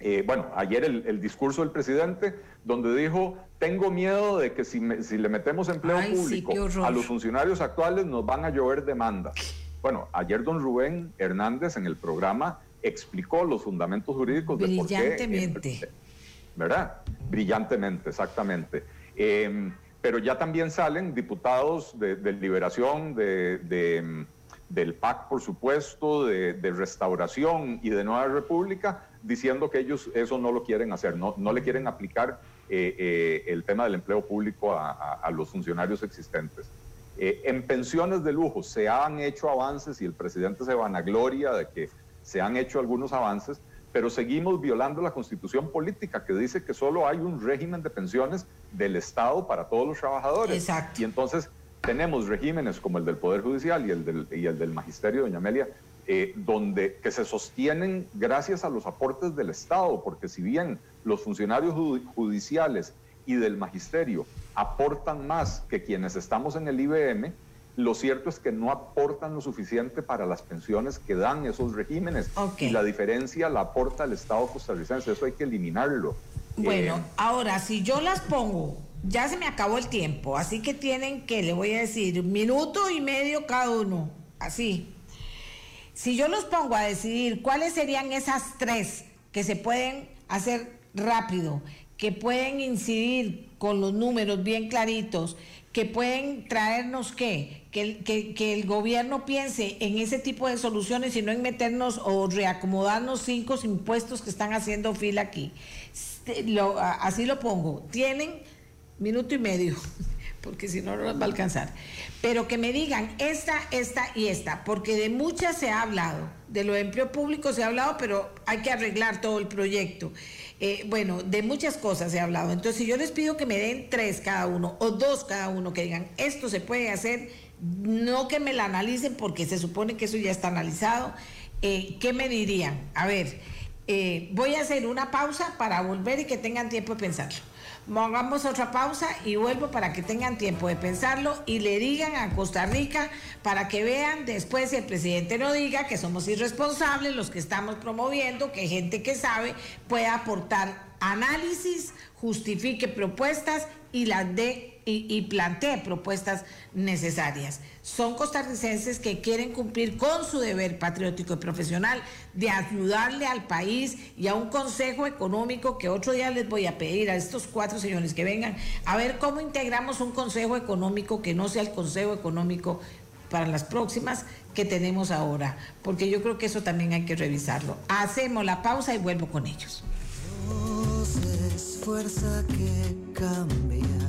Speaker 5: Eh, bueno, ayer el, discurso del presidente, donde dijo, tengo miedo de que si, si le metemos empleo público a los funcionarios actuales nos van a llover demandas. Bueno, ayer don Rubén Hernández en el programa explicó los fundamentos jurídicos
Speaker 1: de por qué... Brillantemente.
Speaker 5: ¿Verdad? Brillantemente, exactamente. Em, pero ya también salen diputados de, Liberación, de, del PAC, por supuesto, de, Restauración y de Nueva República, diciendo que ellos eso no lo quieren hacer, no, no le quieren aplicar eh, eh, el tema del empleo público a, los funcionarios existentes. Eh, en pensiones de lujo se han hecho avances y el presidente se vanagloria de que se han hecho algunos avances, pero seguimos violando la constitución política que dice que solo hay un régimen de pensiones del Estado para todos los trabajadores.
Speaker 1: Exacto.
Speaker 5: Y entonces tenemos regímenes como el del Poder Judicial y el del, y el del Magisterio, doña Amelia, eh, donde, que se sostienen gracias a los aportes del Estado, porque si bien los funcionarios judiciales y del Magisterio aportan más que quienes estamos en el IBM, lo cierto es que no aportan lo suficiente para las pensiones que dan esos regímenes. Y la diferencia la aporta el Estado costarricense. Eso hay que eliminarlo.
Speaker 1: Bueno, eh, ahora, si yo las pongo, ya se me acabó el tiempo, así que tienen que, le voy a decir, minuto y medio cada uno, así. Si yo los pongo a decidir cuáles serían esas tres que se pueden hacer rápido, que pueden incidir con los números bien claritos, que pueden traernos qué, que, que, el gobierno piense en ese tipo de soluciones y no en meternos o reacomodarnos cinco impuestos que están haciendo fila aquí. Así lo pongo. Tienen minuto y medio, porque si no, no les va a alcanzar. Pero que me digan esta, esta y esta, porque de muchas se ha hablado. De lo de empleo público se ha hablado, pero hay que arreglar todo el proyecto. Eh, bueno, de muchas cosas he hablado. Entonces, si yo les pido que me den tres cada uno o dos cada uno, que digan, esto se puede hacer, no que me la analicen porque se supone que eso ya está analizado, eh, ¿qué me dirían? A ver, eh, voy a hacer una pausa para volver y que tengan tiempo de pensarlo. Hagamos otra pausa y vuelvo para que tengan tiempo de pensarlo y le digan a Costa Rica para que vean después si el presidente no diga que somos irresponsables los que estamos promoviendo, que gente que sabe pueda aportar análisis, justifique propuestas y las dé y, plantee propuestas necesarias. Son costarricenses que quieren cumplir con su deber patriótico y profesional de ayudarle al país y a un consejo económico que otro día les voy a pedir a estos cuatro señores que vengan a ver cómo integramos un consejo económico que no sea el consejo económico para las próximas que tenemos ahora, porque yo creo que eso también hay que revisarlo. Hacemos la pausa y vuelvo con ellos. fuerza que cambia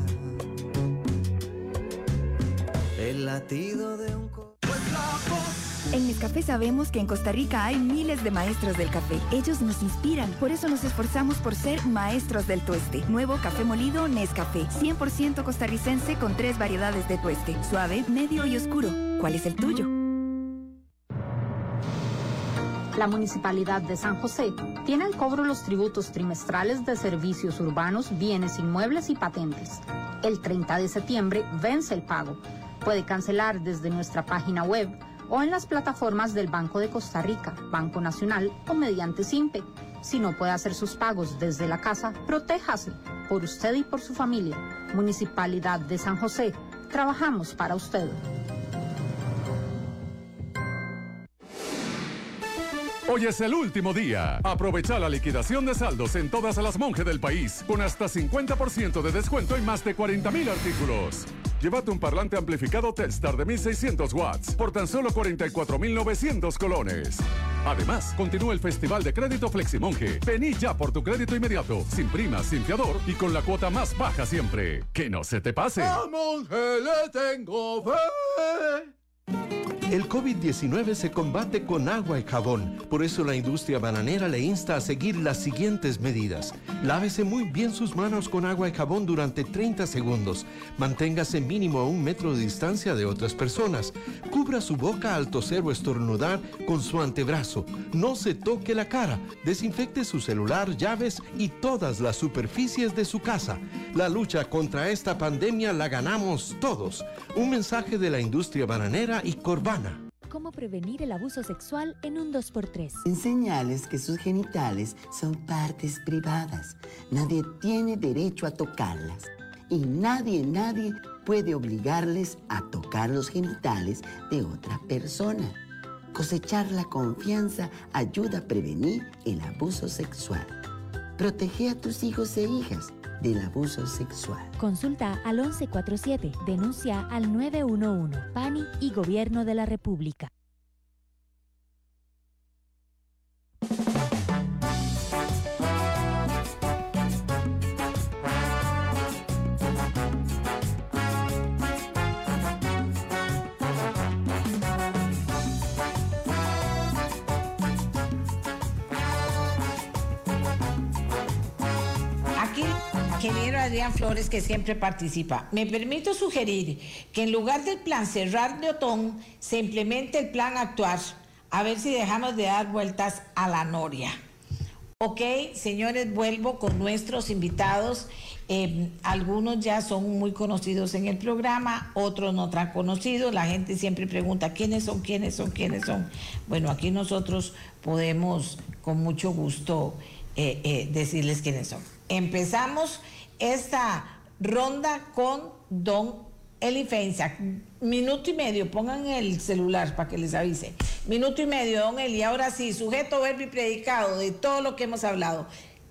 Speaker 6: el latido de un... En Nescafé sabemos que en Costa Rica hay miles de maestros del café. Ellos nos inspiran, por eso nos esforzamos por ser maestros del tueste. Nuevo café molido Nescafé, 100% costarricense con tres variedades de tueste, suave, medio y oscuro. ¿Cuál es el tuyo?
Speaker 7: La Municipalidad de San José tiene al cobro los tributos trimestrales de servicios urbanos, bienes inmuebles y patentes. El 30 de septiembre vence el pago. Puede cancelar desde nuestra página web o en las plataformas del Banco de Costa Rica, Banco Nacional o mediante SIMPE. Si no puede hacer sus pagos desde la casa, protéjase por usted y por su familia. Municipalidad de San José, trabajamos para usted.
Speaker 8: Hoy es el último día. Aprovecha la liquidación de saldos en todas las monjes del país, con hasta 50% de descuento en más de 40 mil artículos. Llévate un parlante amplificado Telstar de 1600 watts por tan solo 44,900 colones. Además, continúa el Festival de Crédito Fleximonje. Vení ya por tu crédito inmediato, sin prima, sin fiador y con la cuota más baja siempre. Que no se te pase.
Speaker 9: A monje le tengo fe.
Speaker 10: El COVID-19 se combate con agua y jabón. Por eso la industria bananera le insta a seguir las siguientes medidas. Lávese muy bien sus manos con agua y jabón durante 30 segundos. Manténgase mínimo a un metro de distancia de otras personas. Cubra su boca al toser o estornudar con su antebrazo. No se toque la cara. Desinfecte su celular, llaves y todas las superficies de su casa. La lucha contra esta pandemia la ganamos todos. Un mensaje de la industria bananera y Corbana.
Speaker 11: ¿Cómo prevenir el abuso sexual en un 2x3?
Speaker 12: Enseñales que sus genitales son partes privadas. Nadie tiene derecho a tocarlas. Y nadie, nadie puede obligarles a tocar los genitales de otra persona. Cosechar la confianza ayuda a prevenir el abuso sexual. Protege a tus hijos e hijas del abuso sexual.
Speaker 11: Consulta al 1147, denuncia al 911, PANI y Gobierno de la República.
Speaker 1: Ingeniero Adrián Flores, que siempre participa. Me permito sugerir que en lugar del plan cerrar de Otón, se implemente el plan actuar, a ver si dejamos de dar vueltas a la noria. Ok, señores, vuelvo con nuestros invitados. Eh, algunos ya son muy conocidos en el programa, otros no tan conocidos. La gente siempre pregunta quiénes son, quiénes son, quiénes son. Bueno, aquí nosotros podemos con mucho gusto eh, eh, decirles quiénes son. Empezamos esta ronda con don Elifensa. Minuto y medio, pongan el celular para que les avise. Minuto y medio, don Eli. Ahora sí, sujeto, verbo y predicado de todo lo que hemos hablado.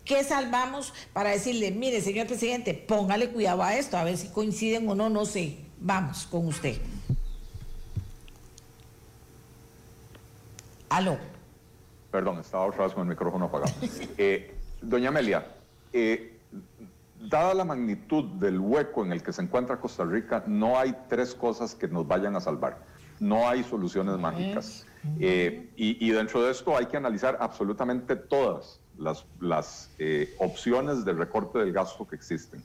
Speaker 1: ¿Qué salvamos para decirle, mire, señor presidente, póngale cuidado a esto, a ver si coinciden o no, no sé. Vamos con usted. Aló.
Speaker 5: Perdón, estaba otra vez con el micrófono apagado. Eh, doña Amelia, eh, dada la magnitud del hueco en el que se encuentra Costa Rica, no hay tres cosas que nos vayan a salvar. No hay soluciones mágicas. Eh, y, dentro de esto hay que analizar absolutamente todas las, eh, opciones de recorte del gasto que existen.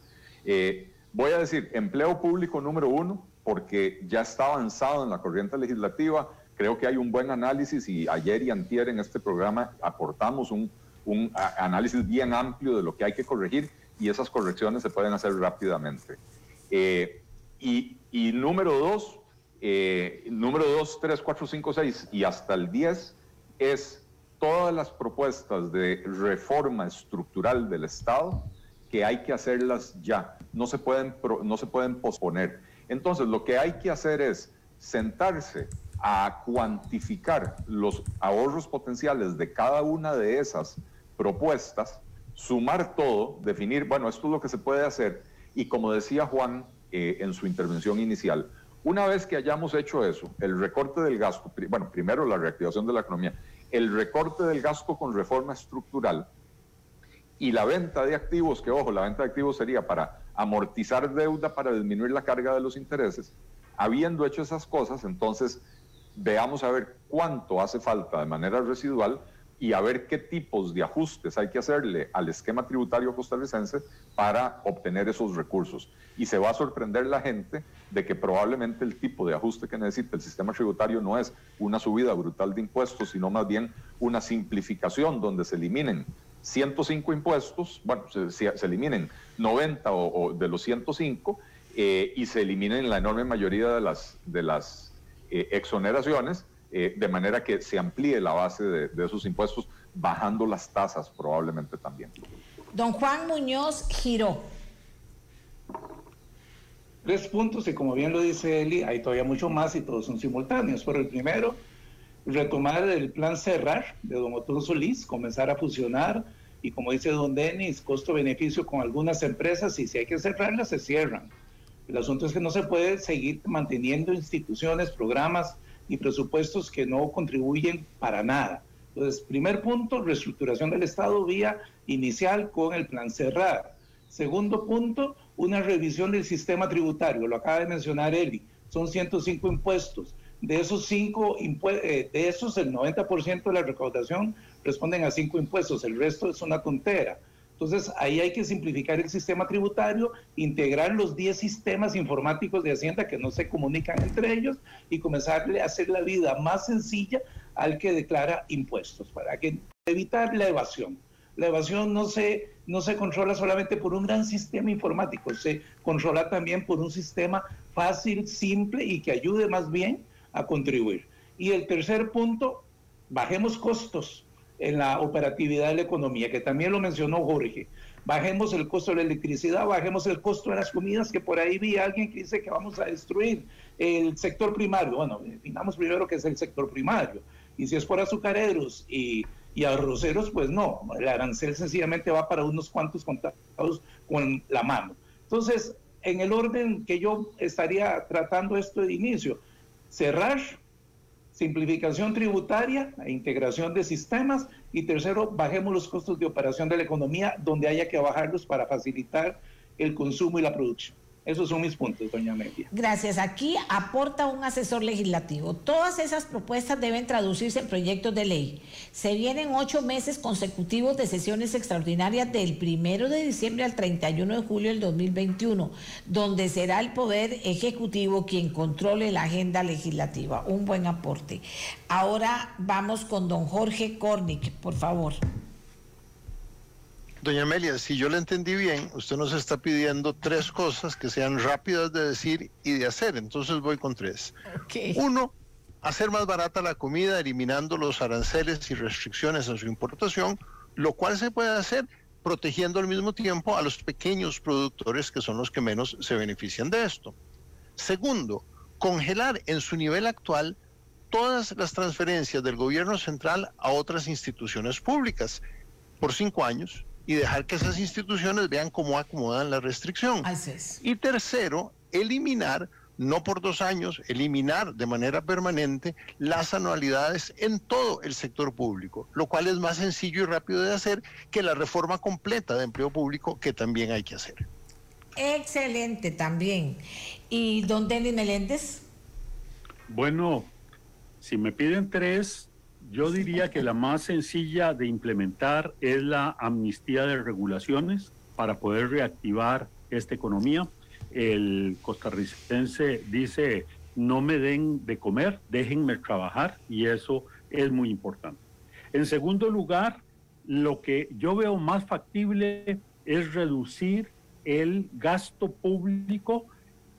Speaker 5: voy a decir, empleo público número uno, porque ya está avanzado en la corriente legislativa. Creo que hay un buen análisis y ayer y antier en este programa aportamos un, un análisis bien amplio de lo que hay que corregir y esas correcciones se pueden hacer rápidamente. Eh, y, número dos, eh, número dos, tres, cuatro, cinco, seis y hasta el diez es todas las propuestas de reforma estructural del Estado que hay que hacerlas ya, no se pueden, no se pueden posponer. Entonces, lo que hay que hacer es sentarse a cuantificar los ahorros potenciales de cada una de esas propuestas, sumar todo, definir, bueno, esto es lo que se puede hacer. Y como decía Juan eh, en su intervención inicial, una vez que hayamos hecho eso, el recorte del gasto, bueno, primero la reactivación de la economía, el recorte del gasto con reforma estructural y la venta de activos, que ojo, la venta de activos sería para amortizar deuda, para disminuir la carga de los intereses, habiendo hecho esas cosas, entonces veamos a ver cuánto hace falta de manera residual y a ver qué tipos de ajustes hay que hacerle al esquema tributario costarricense para obtener esos recursos. Y se va a sorprender la gente de que probablemente el tipo de ajuste que necesita el sistema tributario no es una subida brutal de impuestos, sino más bien una simplificación donde se eliminen 105 impuestos, bueno, se, eliminen 90 o, de los 105 eh, y se eliminen la enorme mayoría de las, de las eh, exoneraciones eh, de manera que se amplíe la base de, esos impuestos, bajando las tasas probablemente también.
Speaker 1: Don Juan Muñoz Giró.
Speaker 3: Tres puntos y como bien lo dice Eli, hay todavía mucho más y todos son simultáneos. Por el primero, retomar el plan cerrar de don Otón Solís, comenzar a fusionar y como dice don Denis, costo-beneficio con algunas empresas y si hay que cerrarlas, se cierran. El asunto es que no se puede seguir manteniendo instituciones, programas y presupuestos que no contribuyen para nada. Entonces, primer punto, reestructuración del Estado vía inicial con el plan cerrar. Segundo punto, una revisión del sistema tributario, lo acaba de mencionar Eli, son 105 impuestos. De esos cinco eh, de esos el 90% de la recaudación responden a cinco impuestos, el resto es una tontera. Entonces, ahí hay que simplificar el sistema tributario, integrar los 10 sistemas informáticos de Hacienda que no se comunican entre ellos y comenzarle a hacer la vida más sencilla al que declara impuestos, para que, evitar la evasión. La evasión no se, no se controla solamente por un gran sistema informático, se controla también por un sistema fácil, simple y que ayude más bien a contribuir. Y el tercer punto, bajemos costos en la operatividad de la economía, que también lo mencionó Jorge. Bajemos el costo de la electricidad, bajemos el costo de las comidas, que por ahí vi a alguien que dice que vamos a destruir el sector primario. Bueno, definamos primero qué es el sector primario. Y si es por azucareros y, y arroceros, pues no, el arancel sencillamente va para unos cuantos contados con la mano. Entonces, en el orden que yo estaría tratando esto de inicio, cerrar, simplificación tributaria, e integración de sistemas y tercero, bajemos los costos de operación de la economía donde haya que bajarlos para facilitar el consumo y la producción. Esos son mis puntos, doña Amelia.
Speaker 1: Gracias. Aquí aporta un asesor legislativo. Todas esas propuestas deben traducirse en proyectos de ley. Se vienen ocho meses consecutivos de sesiones extraordinarias del primero de diciembre al 31 de julio del 2021, donde será el Poder Ejecutivo quien controle la agenda legislativa. Un buen aporte. Ahora vamos con don Jorge Cornick, por favor.
Speaker 4: Doña Amelia, si yo le entendí bien, usted nos está pidiendo tres cosas que sean rápidas de decir y de hacer. Entonces voy con tres. Uno, hacer más barata la comida eliminando los aranceles y restricciones en su importación, lo cual se puede hacer protegiendo al mismo tiempo a los pequeños productores que son los que menos se benefician de esto. Segundo, congelar en su nivel actual todas las transferencias del gobierno central a otras instituciones públicas por cinco años y dejar que esas instituciones vean cómo acomodan la restricción. Y tercero, eliminar, no por dos años, eliminar de manera permanente las anualidades en todo el sector público, lo cual es más sencillo y rápido de hacer que la reforma completa de empleo público que también hay que hacer.
Speaker 1: Excelente también. ¿Y don Denis Meléndez?
Speaker 2: Bueno, si me piden tres, yo diría que la más sencilla de implementar es la amnistía de regulaciones para poder reactivar esta economía. El costarricense dice, no me den de comer, déjenme trabajar y eso es muy importante. En segundo lugar, lo que yo veo más factible es reducir el gasto público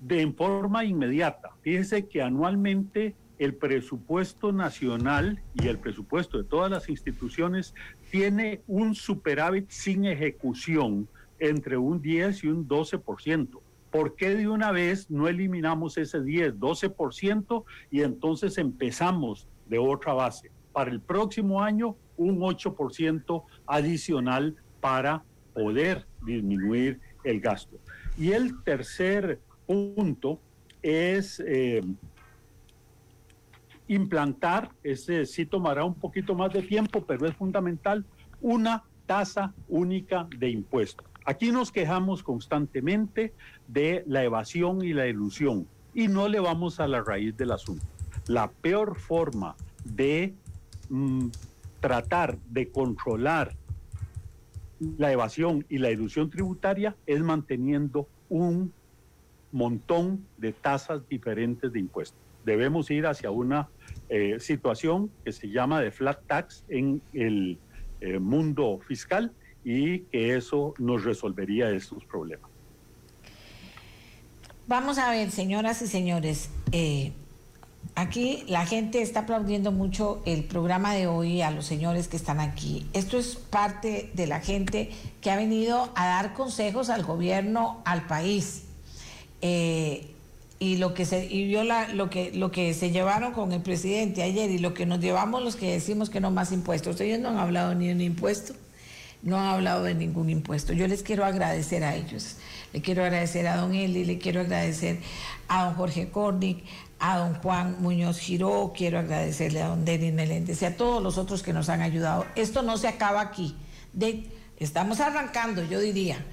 Speaker 2: de forma inmediata. Fíjese que anualmente el presupuesto nacional y el presupuesto de todas las instituciones tiene un superávit sin ejecución entre un 10 y un 12%. ¿Por qué de una vez no eliminamos ese 10, 12% y entonces empezamos de otra base? Para el próximo año, un 8% adicional para poder disminuir el gasto. Y el tercer punto es eh, implantar, ese sí tomará un poquito más de tiempo, pero es fundamental, una tasa única de impuestos. Aquí nos quejamos constantemente de la evasión y la ilusión y no le vamos a la raíz del asunto. La peor forma de mm, tratar de controlar la evasión y la ilusión tributaria es manteniendo un montón de tasas diferentes de impuestos. Debemos ir hacia una eh, situación que se llama de flat tax en el eh, mundo fiscal y que eso nos resolvería estos problemas.
Speaker 1: Vamos a ver, señoras y señores, eh, aquí la gente está aplaudiendo mucho el programa de hoy a los señores que están aquí. Esto es parte de la gente que ha venido a dar consejos al gobierno, al país y lo que se y la, lo que lo que se llevaron con el presidente ayer y lo que nos llevamos los que decimos que no más impuestos. Ellos no han hablado ni de un impuesto no han hablado de ningún impuesto. Yo les quiero agradecer a ellos. Le quiero agradecer a don Eli le quiero agradecer a don Jorge Cornick a don Juan Muñoz Giró quiero agradecerle a don Denis Meléndez y a todos los otros que nos han ayudado. Esto no se acaba aquí. Estamos arrancando yo diría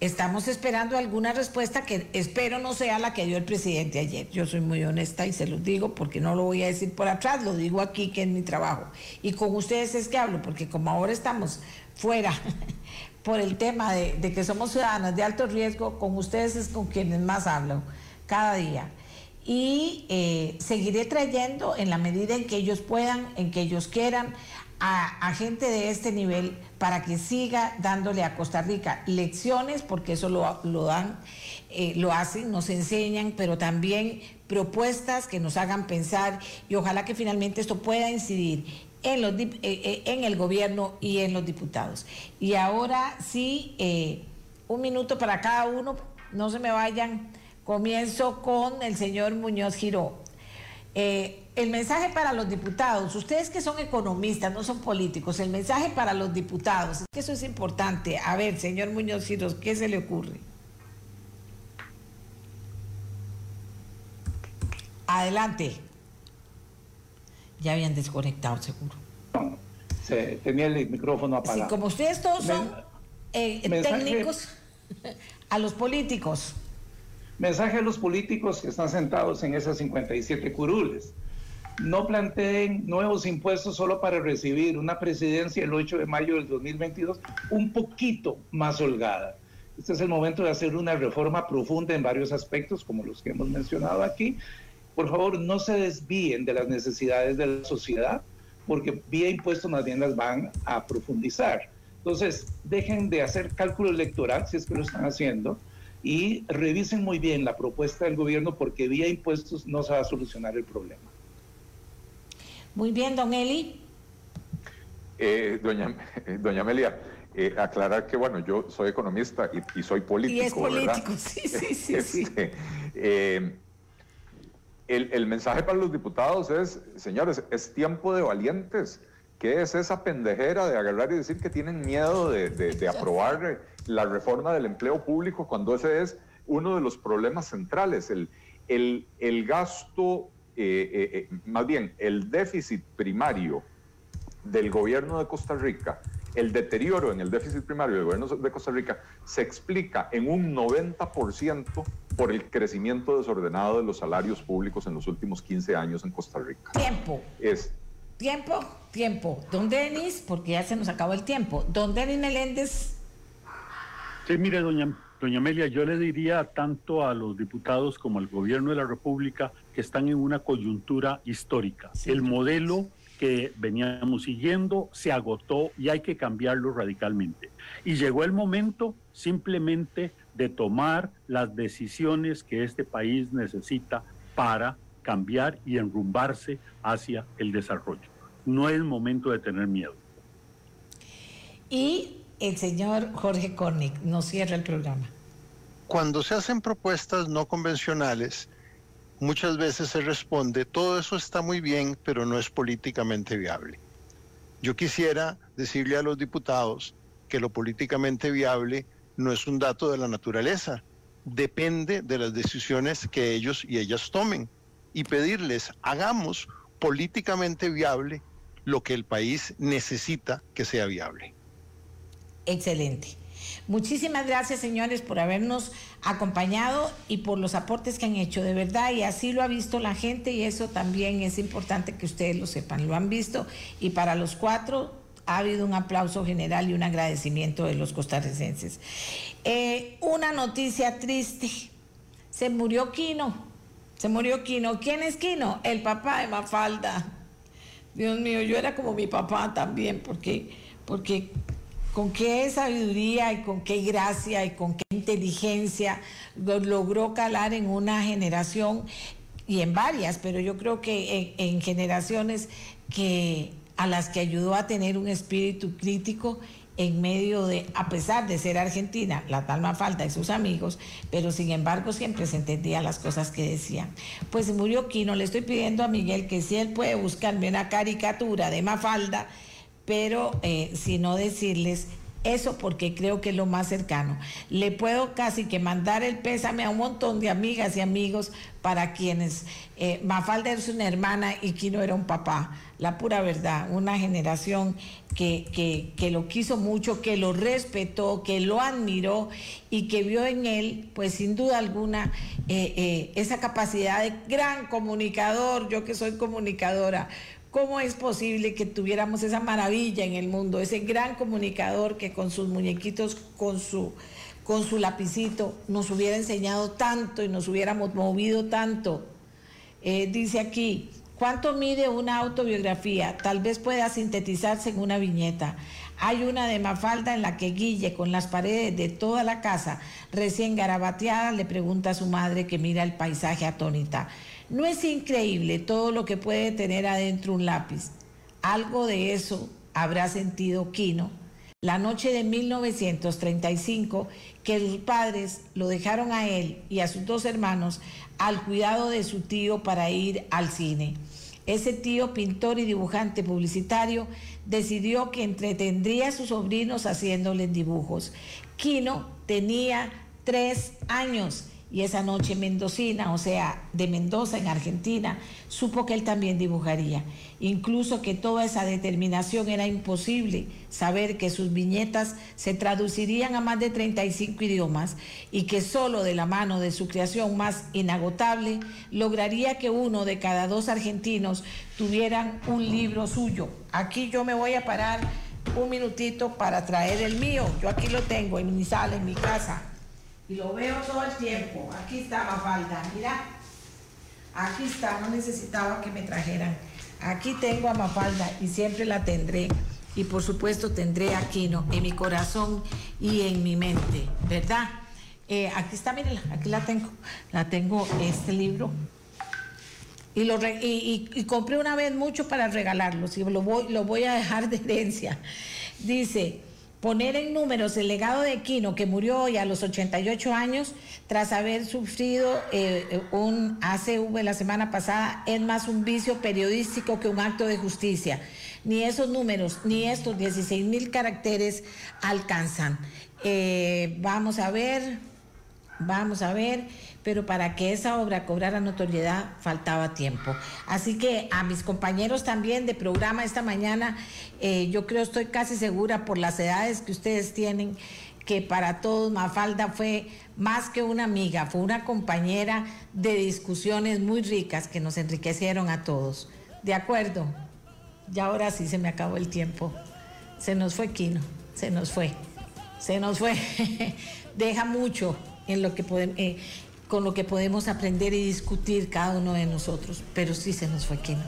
Speaker 1: Estamos esperando alguna respuesta que espero no sea la que dio el presidente ayer. Yo soy muy honesta y se los digo porque no lo voy a decir por atrás, lo digo aquí que es mi trabajo. Y con ustedes es que hablo, porque como ahora estamos fuera por el tema de, que somos ciudadanas de alto riesgo, con ustedes es con quienes más hablo cada día. Y eh, seguiré trayendo en la medida en que ellos puedan, en que ellos quieran, a, gente de este nivel para que siga dándole a Costa Rica lecciones, porque eso lo, lo dan, eh, lo hacen, nos enseñan, pero también propuestas que nos hagan pensar y ojalá que finalmente esto pueda incidir en, los, eh, eh, en el gobierno y en los diputados. Y ahora sí, un minuto para cada uno, no se me vayan. Comienzo con el señor Muñoz Giró. El mensaje para los diputados, ustedes que son economistas, no son políticos, el mensaje para los diputados, es que eso es importante. A ver, señor Muñoz Ciros, ¿qué se le ocurre? Adelante. Ya habían desconectado, seguro.
Speaker 3: se tenía el micrófono apagado.
Speaker 1: Sí, como ustedes todos son eh, técnicos, a los políticos.
Speaker 3: Mensaje a los políticos que están sentados en esas 57 curules. No planteen nuevos impuestos solo para recibir una presidencia el 8 de mayo del 2022 un poquito más holgada. Este es el momento de hacer una reforma profunda en varios aspectos, como los que hemos mencionado aquí. Por favor, no se desvíen de las necesidades de la sociedad, porque vía impuestos más bien las van a profundizar. Entonces, dejen de hacer cálculo electoral, si es que lo están haciendo, y revisen muy bien la propuesta del gobierno, porque vía impuestos no se va a solucionar el problema.
Speaker 1: Muy bien, don Eli.
Speaker 5: Eh, doña, doña Amelia, eh, aclarar que, bueno, yo soy economista y, soy político.
Speaker 1: Y es político, sí, sí, sí.
Speaker 5: Este, eh, el, mensaje para los diputados es, señores, es tiempo de valientes. ¿Qué es esa pendejera de agarrar y decir que tienen miedo de, aprobar la reforma del empleo público cuando ese es uno de los problemas centrales? El, el, el gasto, eh, eh, eh, más bien, el déficit primario del gobierno de Costa Rica el deterioro en el déficit primario del gobierno de Costa Rica se explica en un 90% por el crecimiento desordenado de los salarios públicos en los últimos 15 años en Costa Rica.
Speaker 1: Tiempo.
Speaker 5: Es,
Speaker 1: tiempo, tiempo. Don Denis, porque ya se nos acabó el tiempo. Don Denis Meléndez.
Speaker 2: Sí, mire, doña, doña Amelia, yo le diría tanto a los diputados como al gobierno de la República que están en una coyuntura histórica. el modelo que veníamos siguiendo se agotó y hay que cambiarlo radicalmente. Y llegó el momento simplemente de tomar las decisiones que este país necesita para cambiar y enrumbarse hacia el desarrollo. No es momento de tener miedo.
Speaker 1: Y el señor Jorge Cornick nos cierra el programa.
Speaker 4: Cuando se hacen propuestas no convencionales, muchas veces se responde, todo eso está muy bien, pero no es políticamente viable. Yo quisiera decirle a los diputados que lo políticamente viable no es un dato de la naturaleza, depende de las decisiones que ellos y ellas tomen y pedirles, hagamos políticamente viable lo que el país necesita que sea viable.
Speaker 1: Excelente. Muchísimas gracias, señores, por habernos acompañado y por los aportes que han hecho, de verdad, y así lo ha visto la gente y eso también es importante que ustedes lo sepan, lo han visto y para los cuatro ha habido un aplauso general y un agradecimiento de los costarricenses. Eh, una noticia triste, se murió Quino, se murió Quino. ¿Quién es Quino? El papá de Mafalda. Dios mío, yo era como mi papá también, porque, porque con qué sabiduría y con qué gracia y con qué inteligencia logró calar en una generación y en varias, pero yo creo que en, generaciones que a las que ayudó a tener un espíritu crítico en medio de, a pesar de ser argentina, la tal Mafalda y sus amigos, pero sin embargo siempre se entendía las cosas que decían. Pues murió Quino, le estoy pidiendo a Miguel que si él puede buscarme una caricatura de Mafalda, pero eh, si no decirles eso porque creo que es lo más cercano. Le puedo casi que mandar el pésame a un montón de amigas y amigos para quienes eh, Mafalda es una hermana y Kino era un papá. La pura verdad, una generación que, que, lo quiso mucho, que lo respetó, que lo admiró y que vio en él, pues sin duda alguna, eh, esa capacidad de gran comunicador, yo que soy comunicadora, ¿Cómo es posible que tuviéramos esa maravilla en el mundo, ese gran comunicador que con sus muñequitos, con su, con su lapicito, nos hubiera enseñado tanto y nos hubiéramos movido tanto? Eh, dice aquí, ¿cuánto mide una autobiografía? Tal vez pueda sintetizarse en una viñeta. Hay una de Mafalda en la que Guille, con las paredes de toda la casa recién garabateadas, le pregunta a su madre que mira el paisaje atónita. ¿No es increíble todo lo que puede tener adentro un lápiz? Algo de eso habrá sentido Quino la noche de 1935 que sus padres lo dejaron a él y a sus dos hermanos al cuidado de su tío para ir al cine. ese tío pintor y dibujante publicitario decidió que entretendría a sus sobrinos haciéndoles dibujos. Quino tenía tres años y esa noche mendocina, o sea, de Mendoza en Argentina, supo que él también dibujaría. Incluso que toda esa determinación era imposible, saber que sus viñetas se traducirían a más de 35 idiomas y que solo de la mano de su creación más inagotable lograría que uno de cada dos argentinos tuvieran un libro suyo. Aquí yo me voy a parar un minutito para traer el mío. Yo aquí lo tengo en mi sala, en mi casa y lo veo todo el tiempo. Aquí está Mafalda, mira. Aquí está, no necesitaba que me trajeran. Aquí tengo a Mafalda y siempre la tendré. Y por supuesto tendré a en mi corazón y en mi mente, ¿verdad? Eh, aquí está, mírenla, aquí la tengo. La tengo este libro. Y, lo y, compré una vez mucho para regalarlos y lo voy, lo voy a dejar de herencia. Dice, poner en números el legado de Quino, que murió hoy a los 88 años tras haber sufrido eh, un ACV la semana pasada, es más un vicio periodístico que un acto de justicia. Ni esos números, ni estos 16 mil caracteres alcanzan. Eh, vamos a ver, vamos a ver pero para que esa obra cobrara notoriedad faltaba tiempo. Así que a mis compañeros también de programa esta mañana, eh, yo creo, estoy casi segura por las edades que ustedes tienen, que para todos Mafalda fue más que una amiga, fue una compañera de discusiones muy ricas que nos enriquecieron a todos. ¿De acuerdo? Ya ahora sí se me acabó el tiempo. Se nos fue Quino, se nos fue, se nos fue. Deja mucho en lo que podemos... Eh, con lo que podemos aprender y discutir cada uno de nosotros, pero sí se nos fue Quino.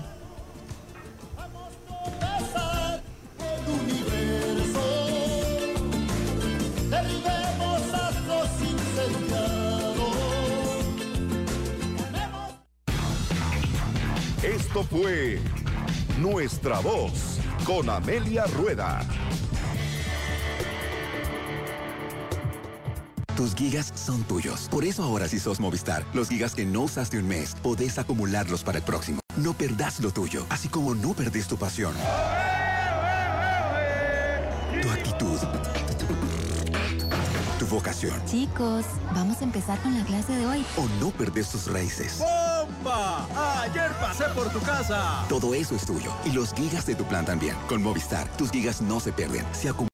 Speaker 13: Esto fue Nuestra Voz con Amelia Rueda.
Speaker 14: Tus gigas son tuyos. Por eso ahora si sos Movistar, los gigas que no usaste un mes, podés acumularlos para el próximo. No perdás lo tuyo, así como no perdés tu pasión. Tu actitud. Tu vocación.
Speaker 15: Chicos, vamos a empezar con la clase de hoy.
Speaker 14: O no perdés tus raíces.
Speaker 16: ¡Bomba! Ayer pasé por tu casa.
Speaker 14: Todo eso es tuyo. Y los gigas de tu plan también. Con Movistar, tus gigas no se pierden. Se acumulan